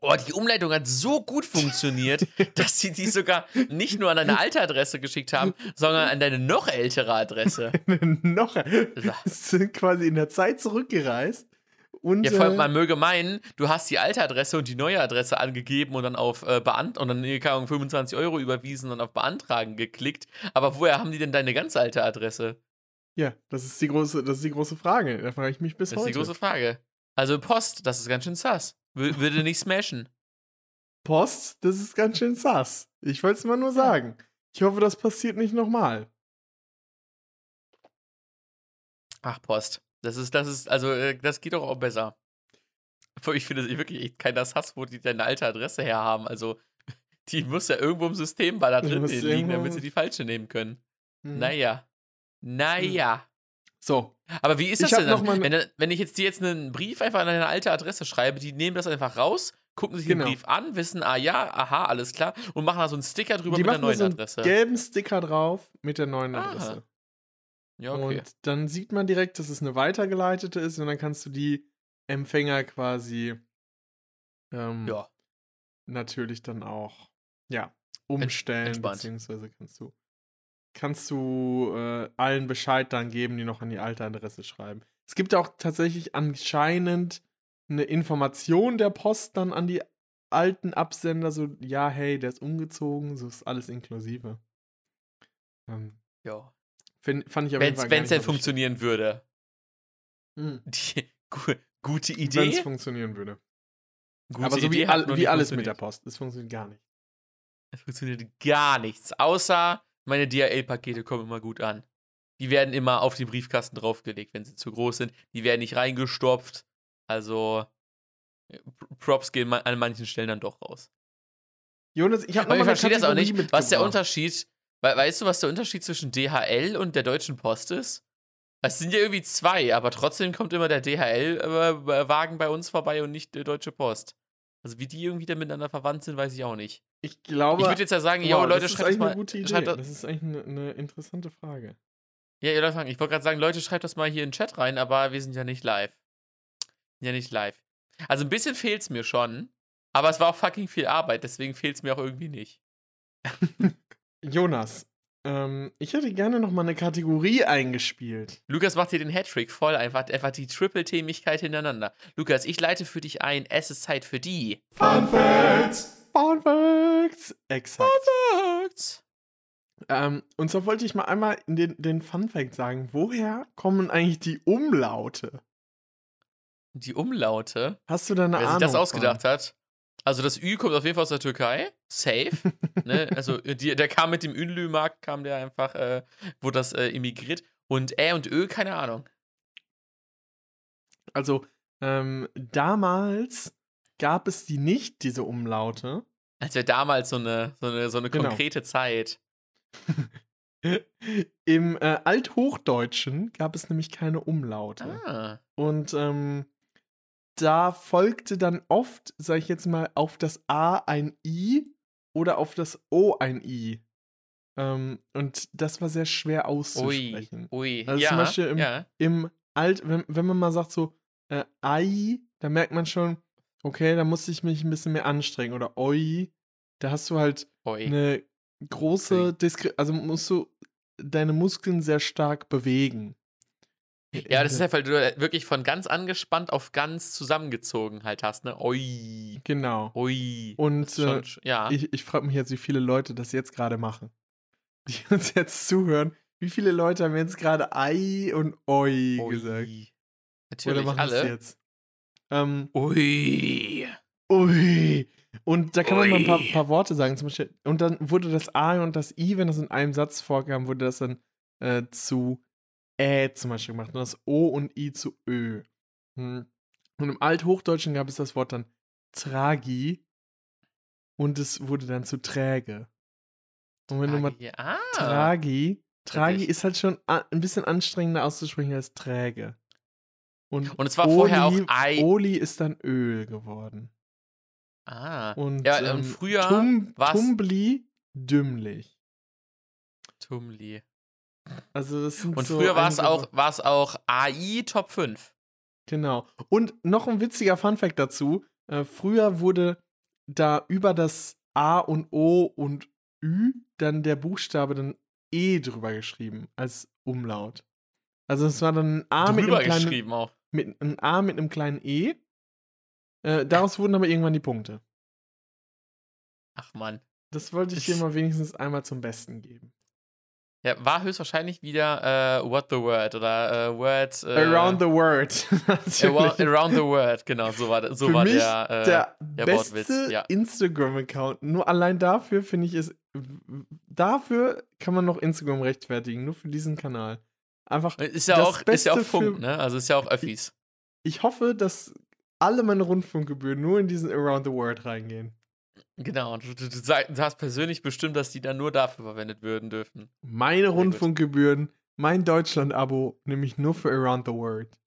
Oh, die Umleitung hat so gut funktioniert, dass sie die sogar nicht nur an deine alte Adresse geschickt haben, sondern an deine noch ältere Adresse. Noch sind quasi in der Zeit zurückgereist. Und, Ja, vor allem, äh, man möge meinen, du hast die alte Adresse und die neue Adresse angegeben und dann auf äh, Beant und dann, Ahnung, 25 Euro überwiesen und auf Beantragen geklickt. Aber woher haben die denn deine ganz alte Adresse? ja, das ist die große, das ist die große Frage. Da frage ich mich bis Das ist heute. die große Frage. Also Post, das ist ganz schön sass. Wür- würde nicht smashen. Post, das ist ganz schön sass. Ich wollte es mal nur sagen. Ich hoffe, das passiert nicht nochmal. Ach, Post. Das ist, das ist, also, äh, das geht doch auch besser. Ich finde wirklich echt keiner Sass, wo die deine alte Adresse herhaben. Also, die muss ja irgendwo im System bei da drin liegen, damit sie die falsche nehmen können. Hm. Naja. Naja. So, Aber wie ist Ich das hab denn? Dann? mal- Wenn, wenn ich jetzt dir jetzt einen Brief einfach an deine alte Adresse schreibe, die nehmen das einfach raus, gucken sich Genau. den Brief an, wissen, ah ja, aha, alles klar, und machen da so einen Sticker drüber die mit der machen da neuen so einen Adresse. gelben Sticker drauf mit der neuen Ah, Adresse. Ja, okay. Und dann sieht man direkt, dass es eine weitergeleitete ist und dann kannst du die Empfänger quasi ähm, ja. natürlich dann auch ja, umstellen, entspannt. beziehungsweise kannst du kannst du äh, allen Bescheid dann geben, die noch an die alte Adresse schreiben. Es gibt auch tatsächlich anscheinend eine Information der Post dann an die alten Absender, so, ja, hey, der ist umgezogen, so ist alles inklusive. Ähm, ja. find, fand ich auf jeden Wenn Fall gar es denn funktionieren würde. schlimm. Die, gu gute Wenn es Idee. funktionieren würde. Gute Aber so Idee wie, all, wie alles mit der. Post. Es funktioniert gar nicht. Es funktioniert gar nichts. Außer meine DHL-Pakete kommen immer gut an. die werden immer auf den Briefkasten draufgelegt, wenn sie zu groß sind. Die werden nicht reingestopft. Also äh, Props gehen an manchen Stellen dann doch raus. Jonas, ich habe ich verstehe das auch nicht. Was der. Unterschied, we weißt du, was der Unterschied zwischen DHL und der Deutschen Post ist? Es sind ja irgendwie zwei, aber trotzdem kommt immer der DHL-Wagen bei uns vorbei und nicht die Deutsche Post. Also wie die irgendwie dann miteinander verwandt sind, weiß ich auch nicht. Ich glaube. ich würde jetzt ja sagen, wow, yo, Leute, das ist schreibt das eine mal. gute Idee. Das, das ist eigentlich eine, eine interessante Frage. ja, ihr Leute, ich wollte gerade sagen, Leute, schreibt das mal hier in den Chat rein, aber wir sind ja nicht live. Ja, nicht live. Also ein bisschen fehlt es mir schon, aber es war auch fucking viel Arbeit, deswegen fehlt es mir auch irgendwie nicht. Jonas, ähm, ich hätte gerne noch mal eine Kategorie eingespielt. Lukas macht hier den Hattrick voll, einfach, einfach die Triple-Themigkeit hintereinander. Lukas, ich leite für dich ein, es ist Zeit für die Fun Facts! Fun Facts! Exakt. Facts. Ähm, und zwar wollte ich mal einmal in den, den Fun Fact sagen, woher kommen eigentlich die Umlaute? Die Umlaute. Hast du da eine Wer Ahnung? sich das von? ausgedacht hat. Also das Ü kommt auf jeden Fall aus der Türkei. Safe. ne? Also die, der kam mit dem Ünlü-Markt, kam der einfach, äh, wo das äh, emigriert. Und Ä und Ö, keine Ahnung. Also, ähm, damals gab es die nicht, diese Umlaute. Als wäre damals so eine, so eine, so eine Genau. konkrete Zeit. Im äh, Althochdeutschen gab es nämlich keine Umlaute. Ah. Und ähm, da folgte dann oft, sag ich jetzt mal, auf das A ein I oder auf das O ein I. Ähm, und das war sehr schwer Ui, auszusprechen. ui. Also ja, zum Beispiel im- ja. Im Alt, wenn, wenn man mal sagt so äh, Ai, da merkt man schon, okay, da muss ich mich ein bisschen mehr anstrengen. Oder Oi, da hast du halt Ui. eine große Ui. Diskre also musst du deine Muskeln sehr stark bewegen. Ja, das ist halt, weil du äh, wirklich von ganz angespannt auf ganz zusammengezogen halt hast, ne? Ui. Genau. Ui. Und schon äh, ja. ich, ich frage mich jetzt, wie viele Leute das jetzt gerade machen. Die uns jetzt zuhören. Wie viele Leute haben jetzt gerade Ai und Oi, gesagt? Ui. Oder Natürlich, machen das alle. jetzt? Ähm, Ui. Ui. Und da kann man mal ein paar, Ui. paar Worte sagen. Zum Beispiel, und dann wurde das A und das I, wenn das in einem Satz vorkam, wurde das dann äh, zu Ä zum Beispiel gemacht. Und das O und I zu Ö. Hm. Und im Althochdeutschen gab es das Wort dann Tragi. Und es wurde dann zu träge. Und wenn du mal Tragi- ah. Tragi, Tragi ist halt schon ein bisschen anstrengender auszusprechen als träge. Und, Und es war vorher auch Oli- Ei. Oli ist dann Öl geworden. Ah. Und, ja, ähm, und früher Tum, Tumbli, dümmlich. Tumli. Also das sind Und so früher war es auch, war's auch AI Top 5. Genau. Und noch ein witziger Funfact dazu. Äh, früher wurde da über das A und O und Ü dann der Buchstabe dann E drüber geschrieben als Umlaut. Also es war dann ein A mit drüber einem, kleinen, mit, ein A mit einem kleinen E. Äh, daraus wurden aber irgendwann die Punkte. Ach man. Das wollte ich dir mal wenigstens einmal zum Besten geben. Ja, war höchstwahrscheinlich wieder äh, What the Word oder äh, Word. Äh, Around the World. Around, the Word, genau, so war, so Für war mich der. Äh, der, der beste ja. Instagram-Account. Nur allein dafür finde ich es. Dafür kann man noch Instagram rechtfertigen. Nur für diesen Kanal. Einfach. ist ja auch, ist ja auch Beste Funk, für- ne? Also ist ja auch Öffis. Ich hoffe, dass alle meine Rundfunkgebühren nur in diesen Around the World reingehen. Genau, du, du, du, du hast persönlich bestimmt, dass die dann nur dafür verwendet würden dürfen. Meine. Rundfunkgebühren, mein Deutschland-Abo, nämlich nur für Around the World.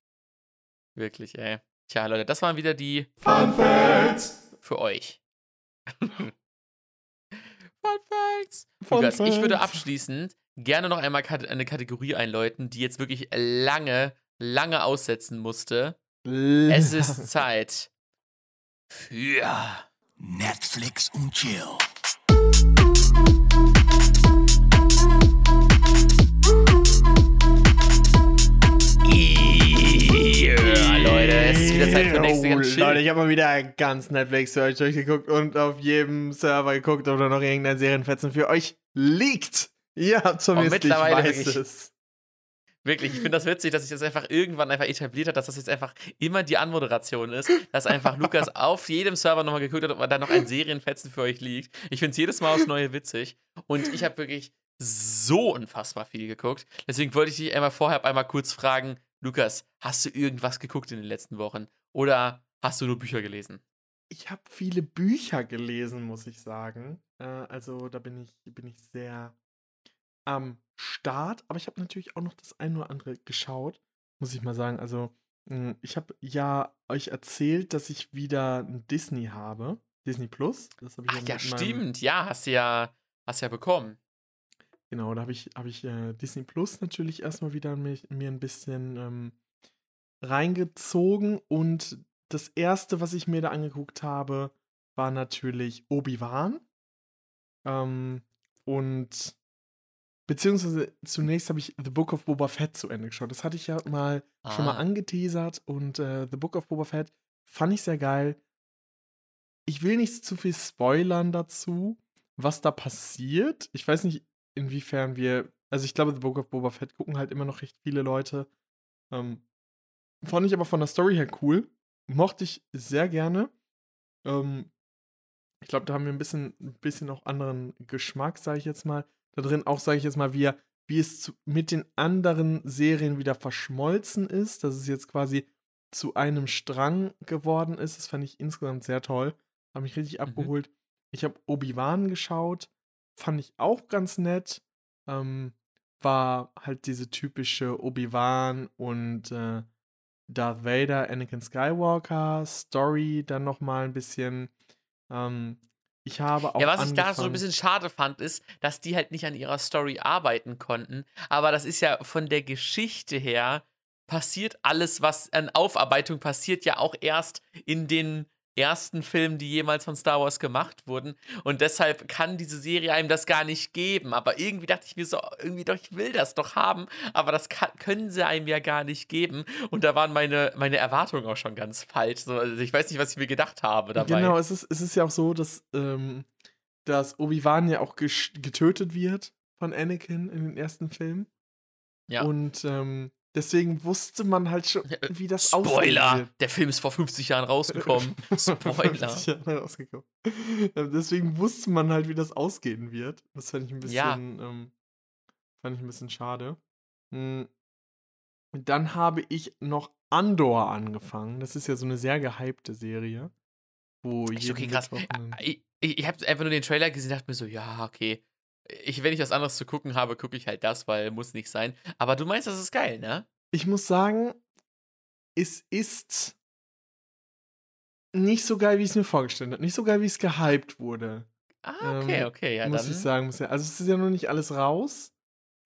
Wirklich, ey. Tja, Leute, das waren wieder die Fun Facts! für euch. Fun Facts. Fun Lukas, ich würde Facts. abschließend gerne noch einmal eine Kategorie einläuten, die jetzt wirklich lange, lange aussetzen musste. Es ist Zeit für Netflix und Chill. Ja, Leute, es ist wieder Zeit für nächste oh, ganz chill. Leute, ich habe mal wieder ganz Netflix für euch durchgeguckt und auf jedem Server geguckt, ob da noch irgendein Serienfetzen für euch liegt. Ihr habt zumindest, ich mittlerweile weiß es. Wirklich, ich finde das witzig, dass sich das einfach irgendwann einfach etabliert hat, dass das jetzt einfach immer die Anmoderation ist, dass einfach Lukas auf jedem Server nochmal geguckt hat, ob da noch ein Serienfetzen für euch liegt. Ich finde es jedes Mal aufs Neue witzig. Und ich habe wirklich so unfassbar viel geguckt. Deswegen wollte ich dich einmal vorher einmal kurz fragen, Lukas, hast du irgendwas geguckt in den letzten Wochen? Oder hast du nur Bücher gelesen? Ich habe viele Bücher gelesen, muss ich sagen. Äh, also da bin ich, bin ich sehr am Start. Aber ich habe natürlich auch noch das ein oder andere geschaut, muss ich mal sagen. Also hm, ich habe ja euch erzählt, dass ich wieder ein Disney habe. Disney Plus. Das ich Ach ja, stimmt. Ja, hast du ja, hast ja bekommen. Genau, da habe ich, hab ich äh, Disney Plus natürlich erstmal wieder mich, mir ein bisschen ähm, reingezogen. Und das erste, was ich mir da angeguckt habe, war natürlich Obi-Wan. Ähm, und beziehungsweise zunächst habe ich The Book of Boba Fett zu Ende geschaut. Das hatte ich ja mal ah. schon mal ah. angeteasert und äh, The Book of Boba Fett fand ich sehr geil. Ich will nicht zu viel spoilern dazu, was da passiert. Ich weiß nicht, inwiefern wir, also ich glaube, The Book of Boba Fett gucken halt immer noch recht viele Leute. Ähm, fand ich aber von der Story her cool. Mochte ich sehr gerne. Ähm, ich glaube, da haben wir ein bisschen, ein bisschen auch anderen Geschmack, sage ich jetzt mal. Da drin auch, sage ich jetzt mal, wie, wie es zu, mit den anderen Serien wieder verschmolzen ist, dass es jetzt quasi zu einem Strang geworden ist. Das fand ich insgesamt sehr toll. Hat mich richtig mhm. abgeholt. Ich habe Obi-Wan geschaut. Fand ich auch ganz nett. Ähm, war halt diese typische Obi-Wan und äh, Darth Vader, Anakin Skywalker Story dann nochmal ein bisschen. Ähm, ich habe auch. Ja, was ich da so ein bisschen schade fand, ist, dass die halt nicht an ihrer Story arbeiten konnten. Aber das ist ja von der Geschichte her passiert alles, was an Aufarbeitung passiert, ja auch erst in den ersten Filmen, die jemals von Star Wars gemacht wurden. Und deshalb kann diese Serie einem das gar nicht geben. Aber irgendwie dachte ich mir so, irgendwie doch, ich will das doch haben. Aber das kann, können sie einem ja gar nicht geben. Und da waren meine, meine Erwartungen auch schon ganz falsch. So, also ich weiß nicht, was ich mir gedacht habe dabei. Genau, es ist, es ist ja auch so, dass, ähm, dass Obi-Wan ja auch getötet wird von Anakin in den ersten Filmen. Ja. Und ähm, Deswegen wusste man halt schon, wie das Spoiler! Spoiler! Der Film ist vor 50 Jahren rausgekommen. Spoiler! 50 Jahre rausgekommen. Deswegen wusste man halt, wie das ausgehen wird. Das fand ich ein bisschen, ja. ähm, fand ich ein bisschen schade. Hm. Dann habe ich noch Andor angefangen. Das ist ja so eine sehr gehypte Serie. Wo Echt, okay, krass. Ich, ich, ich habe einfach nur den Trailer gesehen und dachte mir so, ja, okay ich, wenn ich was anderes zu gucken habe, gucke ich halt das, weil muss nicht sein. Aber du meinst, das ist geil, ne? Ich muss sagen, es ist nicht so geil, wie ich es mir vorgestellt habe. Nicht so geil, wie es gehypt wurde. Ah, okay, ähm, okay, ja. Muss dann. ich sagen. Also, es ist ja noch nicht alles raus.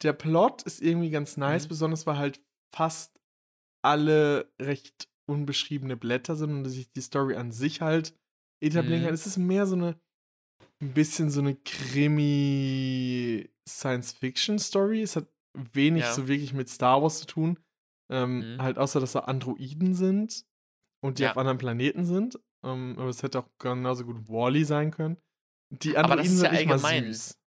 Der Plot ist irgendwie ganz nice, mhm. besonders weil halt fast alle recht unbeschriebene Blätter sind und sich die Story an sich halt etablieren mhm. kann. Es ist mehr so eine ein bisschen so eine Krimi-Science-Fiction-Story. Es hat wenig ja. so wirklich mit Star Wars zu tun. Ähm, mhm. Halt außer, dass da Androiden sind und die ja. auf anderen Planeten sind. Ähm, aber es hätte auch genauso gut Wally sein können. Die Androiden aber das ist ja allgemein. Süß.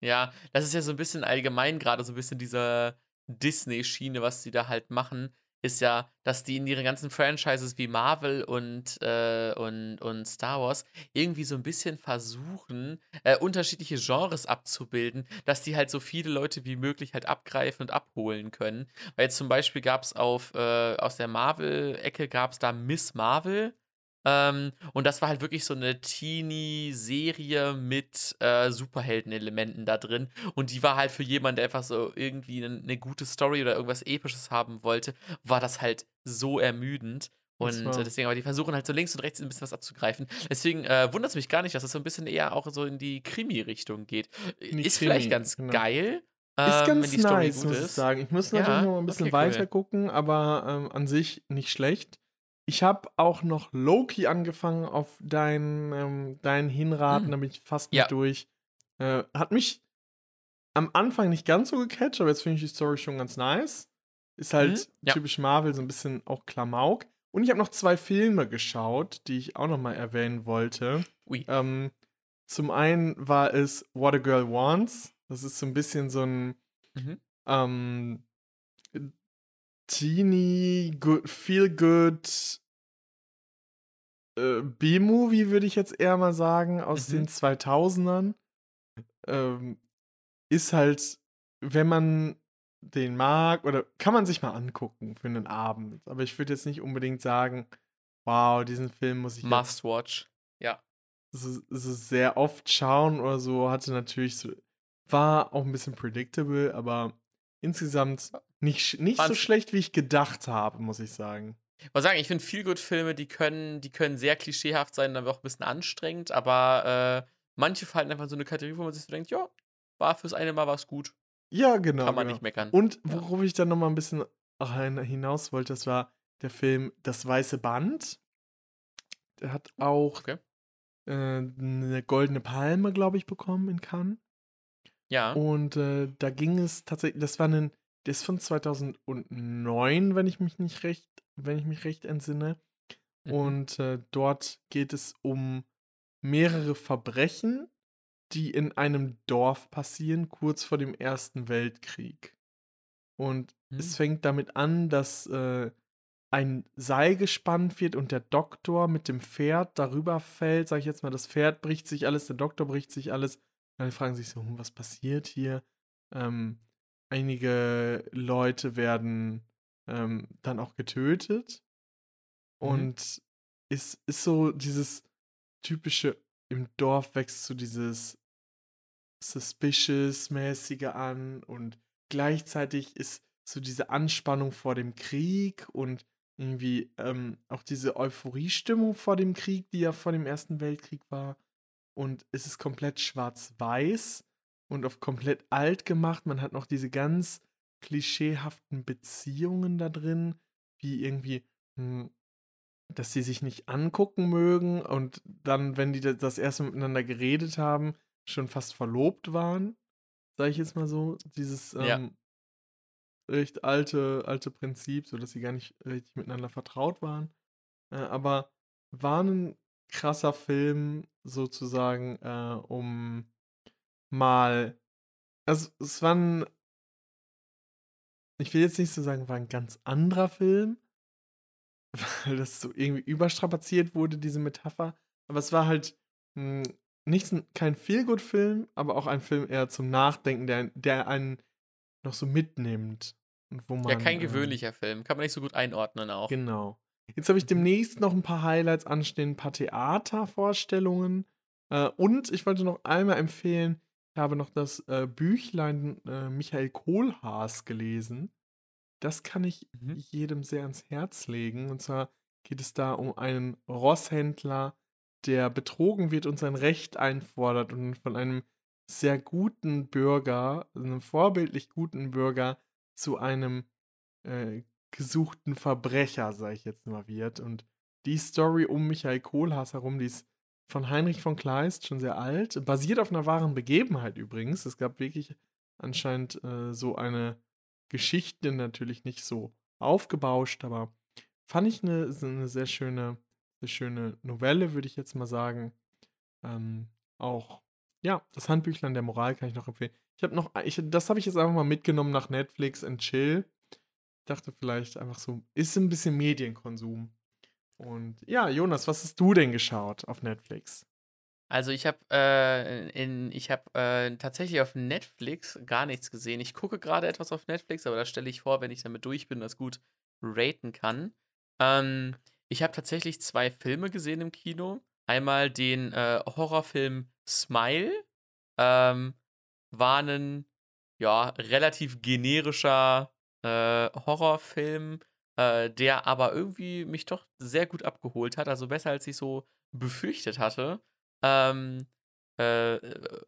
Ja, das ist ja so ein bisschen allgemein gerade so ein bisschen diese Disney-Schiene, was sie da halt machen ist ja, dass die in ihren ganzen Franchises wie Marvel und, äh, und, und Star Wars irgendwie so ein bisschen versuchen, äh, unterschiedliche Genres abzubilden, dass die halt so viele Leute wie möglich halt abgreifen und abholen können. Weil jetzt zum Beispiel gab es auf, äh, aus der Marvel-Ecke gab es da Miss Marvel. Ähm, und das war halt wirklich so eine Teenie-Serie mit äh, Superhelden-Elementen da drin. Und die war halt für jemanden, der einfach so irgendwie eine, eine, gute Story oder irgendwas Episches haben wollte, war das halt so ermüdend. Und deswegen, aber die versuchen halt so links und rechts ein bisschen was abzugreifen. Deswegen äh, wundert es mich gar nicht, dass es das so ein bisschen eher auch so in die Krimi-Richtung geht. Die ist Krimi, vielleicht ganz genau. geil. Ist ähm, ganz nice, muss ich sagen. Ich muss natürlich ja? noch ein bisschen okay, weiter cool. gucken, aber ähm, an sich nicht schlecht. Ich habe auch noch Loki angefangen auf dein, ähm, dein Hinraten, mhm. da bin ich fast ja. nicht durch. Äh, hat mich am Anfang nicht ganz so gecatcht, aber jetzt finde ich die Story schon ganz nice. Ist halt mhm. ja. typisch Marvel, so ein bisschen auch Klamauk. Und ich habe noch zwei Filme geschaut, die ich auch noch mal erwähnen wollte. Ähm, zum einen war es What a Girl Wants. Das ist so ein bisschen so ein mhm. ähm, teeny, good, feel good äh, B-Movie, würde ich jetzt eher mal sagen, aus mhm. den 2000ern. Ähm, ist halt, wenn man den mag, oder kann man sich mal angucken für einen Abend. Aber ich würde jetzt nicht unbedingt sagen, wow, diesen Film muss ich Must watch. Ja. so, so sehr oft schauen oder so. Hatte natürlich so, war auch ein bisschen predictable, aber insgesamt nicht, nicht so schlecht, wie ich gedacht habe, muss ich sagen. Ich muss sagen, ich finde Feelgood-Filme, die können, die können sehr klischeehaft sein, aber auch ein bisschen anstrengend, aber äh, manche fallen einfach in so eine Kategorie, wo man sich so denkt, ja, war fürs eine Mal was gut. Ja, genau. Kann man genau. nicht meckern. Und Ja. worauf ich dann noch mal ein bisschen hin- hinaus wollte, das war der Film Das Weiße Band. Der hat auch Okay. äh, eine goldene Palme, glaube ich, bekommen in Cannes. Ja. Und äh, da ging es tatsächlich, das war ein, der ist von 2009, wenn ich mich nicht recht, wenn ich mich recht entsinne. Mhm. Und äh, dort geht es um mehrere Verbrechen, die in einem Dorf passieren, kurz vor dem Ersten Weltkrieg. Und Hm. es fängt damit an, dass äh, ein Seil gespannt wird und der Doktor mit dem Pferd darüber fällt. Sag ich jetzt mal, das Pferd bricht sich alles, der Doktor bricht sich alles. Und dann fragen sich so, hm, was passiert hier? Ähm, einige Leute werden ähm, dann auch getötet. Mhm. Und ist, ist so dieses typische, im Dorf wächst so dieses Suspicious-mäßige an und gleichzeitig ist so diese Anspannung vor dem Krieg und irgendwie ähm, auch diese Euphoriestimmung vor dem Krieg, die ja vor dem Ersten Weltkrieg war. Und es ist komplett schwarz-weiß und auf komplett alt gemacht. Man hat noch diese ganz klischeehaften Beziehungen da drin, wie irgendwie, hm, dass sie sich nicht angucken mögen und dann, wenn die da- das erste miteinander geredet haben, schon fast verlobt waren, sage ich jetzt mal so. Dieses Ja. ähm, recht alte, alte Prinzip, so dass sie gar nicht richtig miteinander vertraut waren. Äh, aber war ein krasser Film sozusagen, äh, um mal, also es war ein, ich will jetzt nicht so sagen, war ein ganz anderer Film, weil das so irgendwie überstrapaziert wurde, diese Metapher. Aber es war halt mh, nicht ein- kein Feelgood-Film, aber auch ein Film eher zum Nachdenken, der, der einen noch so mitnimmt. Und wo man, ja, kein äh, gewöhnlicher Film. Kann man nicht so gut einordnen auch. Genau. Jetzt habe ich Mhm. demnächst noch ein paar Highlights anstehen, ein paar Theatervorstellungen. Äh, und ich wollte noch einmal empfehlen, habe noch das äh, Büchlein äh, Michael Kohlhaas gelesen. Das kann ich Mhm. jedem sehr ans Herz legen. Und zwar geht es da um einen Rosshändler, der betrogen wird und sein Recht einfordert und von einem sehr guten Bürger, einem vorbildlich guten Bürger, zu einem äh, gesuchten Verbrecher, sage ich jetzt mal, wird. Und die Story um Michael Kohlhaas herum, die ist von Heinrich von Kleist schon sehr alt, basiert auf einer wahren Begebenheit übrigens. Es gab wirklich anscheinend äh, so eine Geschichte, natürlich nicht so aufgebauscht, aber fand ich eine, eine sehr schöne, sehr schöne Novelle, würde ich jetzt mal sagen. Ähm, auch, ja, das Handbüchlein der Moral kann ich noch empfehlen. Ich habe noch, ich, das habe ich jetzt einfach mal mitgenommen nach Netflix and Chill. Ich dachte vielleicht einfach so, ist ein bisschen Medienkonsum. Und ja, Jonas, was hast du denn geschaut auf Netflix? Also ich habe äh, in, ich habe äh, tatsächlich auf Netflix gar nichts gesehen. Ich gucke gerade etwas auf Netflix, aber das stelle ich vor, wenn ich damit durch bin, das gut raten kann. Ähm, ich habe tatsächlich zwei Filme gesehen im Kino. Einmal den äh, Horrorfilm Smile. Ähm, war ein ja, relativ generischer äh, Horrorfilm, äh, der aber irgendwie mich doch sehr gut abgeholt hat. Also besser, als ich so befürchtet hatte. Ähm, äh,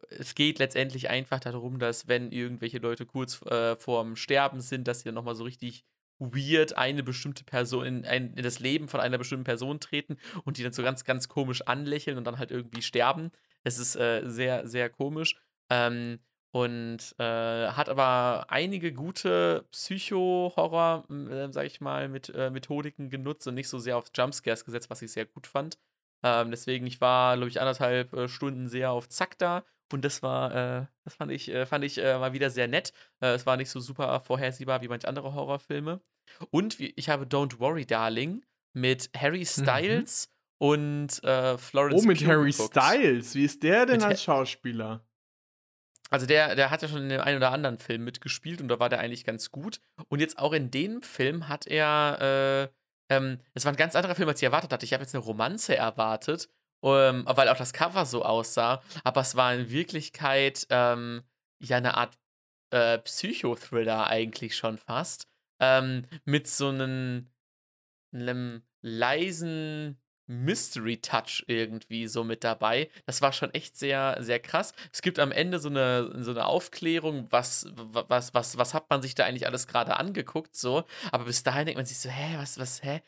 es geht letztendlich einfach darum, dass wenn irgendwelche Leute kurz äh, vorm Sterben sind, dass sie dann nochmal so richtig weird eine bestimmte Person in, ein, in das Leben von einer bestimmten Person treten und die dann so ganz, ganz komisch anlächeln und dann halt irgendwie sterben. Es ist äh, sehr, sehr komisch. Ähm, und äh, hat aber einige gute Psycho-Horror, äh, sag ich mal, mit äh, Methodiken genutzt und nicht so sehr auf Jumpscares gesetzt, was ich sehr gut fand. Ähm, deswegen, ich war, glaube ich, anderthalb äh, Stunden sehr auf Zack da und das war, äh, das fand ich, äh, fand ich mal wieder sehr nett. Es war nicht so super vorhersehbar wie manche andere Horrorfilme. Und ich habe Don't Worry, Darling mit Harry Styles und äh, Florence Oh, mit Harry geguckt. Styles. Wie ist der denn Mit als Schauspieler? Also der, der hat ja schon in dem einen oder anderen Film mitgespielt und da war der eigentlich ganz gut. Und jetzt auch in dem Film hat er, äh, ähm, es war ein ganz anderer Film, als ich erwartet hatte. Ich habe jetzt eine Romanze erwartet, ähm, weil auch das Cover so aussah. Aber es war in Wirklichkeit ähm, ja eine Art äh, Psychothriller eigentlich schon fast. Ähm, mit so einem, einem leisen Mystery-Touch irgendwie so mit dabei. Das war schon echt sehr, sehr krass. Es gibt am Ende so eine, so eine Aufklärung, was, was, was, was hat man sich da eigentlich alles gerade angeguckt, so. Aber bis dahin denkt man sich so, hä, was, was, hä?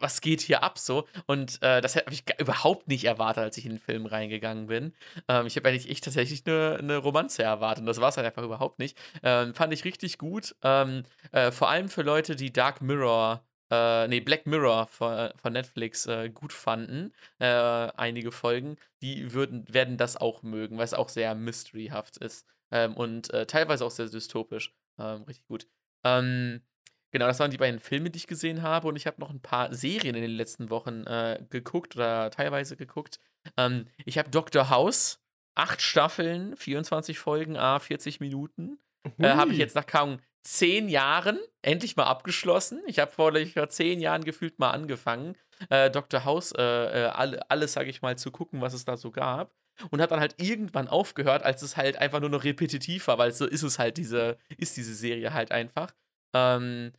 Was geht hier ab so? Und äh, das habe ich überhaupt nicht erwartet, als ich in den Film reingegangen bin. Ähm, ich habe eigentlich echt tatsächlich eine, eine Romanze erwartet und das war es halt einfach überhaupt nicht. Ähm, fand ich richtig gut. Ähm, äh, vor allem für Leute, die Dark Mirror äh, nee, Black Mirror von, von Netflix äh, gut fanden, äh, einige Folgen, die würden, werden das auch mögen, weil es auch sehr mysteryhaft ist ähm, und äh, teilweise auch sehr dystopisch. Ähm, richtig gut. Ähm, genau, das waren die beiden Filme, die ich gesehen habe und ich habe noch ein paar Serien in den letzten Wochen äh, geguckt oder teilweise geguckt. Ähm, ich habe Dr. House, acht Staffeln, 24 Folgen, a 40 Minuten. Äh, habe ich jetzt nach kaum zehn Jahren endlich mal abgeschlossen. Ich habe vor, zehn Jahren gefühlt mal angefangen, äh, Dr. House äh, äh alle, alles, sage ich mal, zu gucken, was es da so gab. Und habe dann halt irgendwann aufgehört, als es halt einfach nur noch repetitiv war, weil so ist es halt, diese, ist diese Serie halt einfach. Ähm,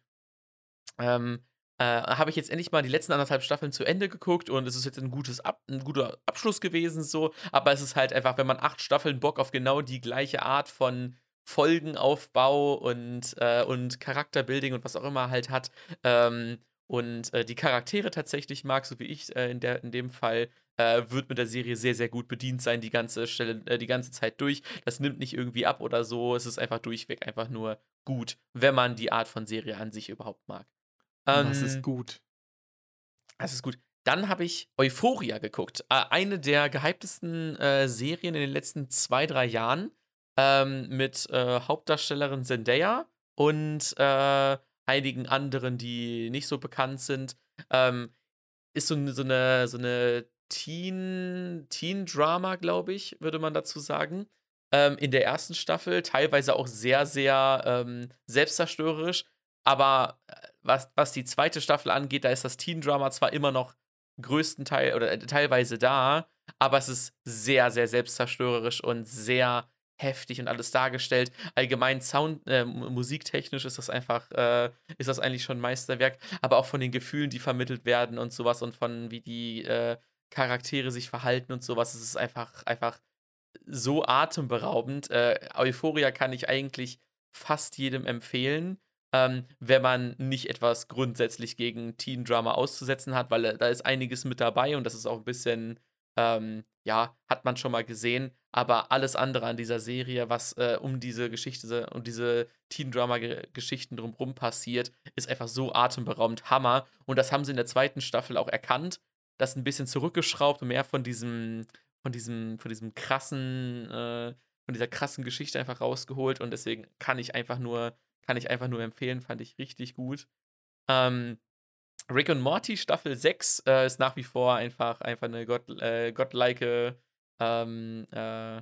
ähm, äh, habe ich jetzt endlich mal die letzten anderthalb Staffeln zu Ende geguckt und es ist jetzt ein, gutes Ab ein guter Abschluss gewesen, so. Aber es ist halt einfach, wenn man acht Staffeln Bock auf genau die gleiche Art von Folgenaufbau und, äh, und Charakterbuilding und was auch immer halt hat. Ähm, und äh, die Charaktere tatsächlich mag, so wie ich äh, in, der, in dem Fall, äh, wird mit der Serie sehr, sehr gut bedient sein, die ganze Stelle, äh, die ganze Zeit durch. Das nimmt nicht irgendwie ab oder so. Es ist einfach durchweg einfach nur gut, wenn man die Art von Serie an sich überhaupt mag. Ähm, das ist gut. Das ist gut. Dann habe ich Euphoria geguckt. Äh, eine der gehyptesten äh, Serien in den letzten zwei, drei Jahren ähm, mit äh, Hauptdarstellerin Zendaya und äh, einigen anderen, die nicht so bekannt sind. Ähm, ist so, so eine, so eine Teen, Teen-Drama, glaube ich, würde man dazu sagen. Ähm, in der ersten Staffel, teilweise auch sehr, sehr ähm, selbstzerstörerisch. Aber äh, was, was die zweite Staffel angeht, da ist das Teen-Drama zwar immer noch größtenteils oder äh, teilweise da, aber es ist sehr, sehr selbstzerstörerisch und sehr heftig und alles dargestellt. Allgemein Sound, äh, musiktechnisch ist das einfach, äh, ist das eigentlich schon ein Meisterwerk, aber auch von den Gefühlen, die vermittelt werden und sowas und von wie die äh, Charaktere sich verhalten und sowas, es ist einfach, einfach so atemberaubend. Äh, Euphoria kann ich eigentlich fast jedem empfehlen. Ähm, wenn man nicht etwas grundsätzlich gegen Teen Drama auszusetzen hat, weil äh, da ist einiges mit dabei und das ist auch ein bisschen ähm, ja, hat man schon mal gesehen, aber alles andere an dieser Serie, was äh, um diese Geschichte, um diese Teen-Drama-Geschichten drumherum passiert, ist einfach so atemberaubend Hammer. Und das haben sie in der zweiten Staffel auch erkannt, das ein bisschen zurückgeschraubt und mehr von diesem, von diesem, von diesem krassen, äh, von dieser krassen Geschichte einfach rausgeholt. Und deswegen kann ich einfach nur, kann ich einfach nur empfehlen, fand ich richtig gut. Ähm, Rick und Morty Staffel 6 äh, ist nach wie vor einfach, einfach eine gott, äh, ähm, äh,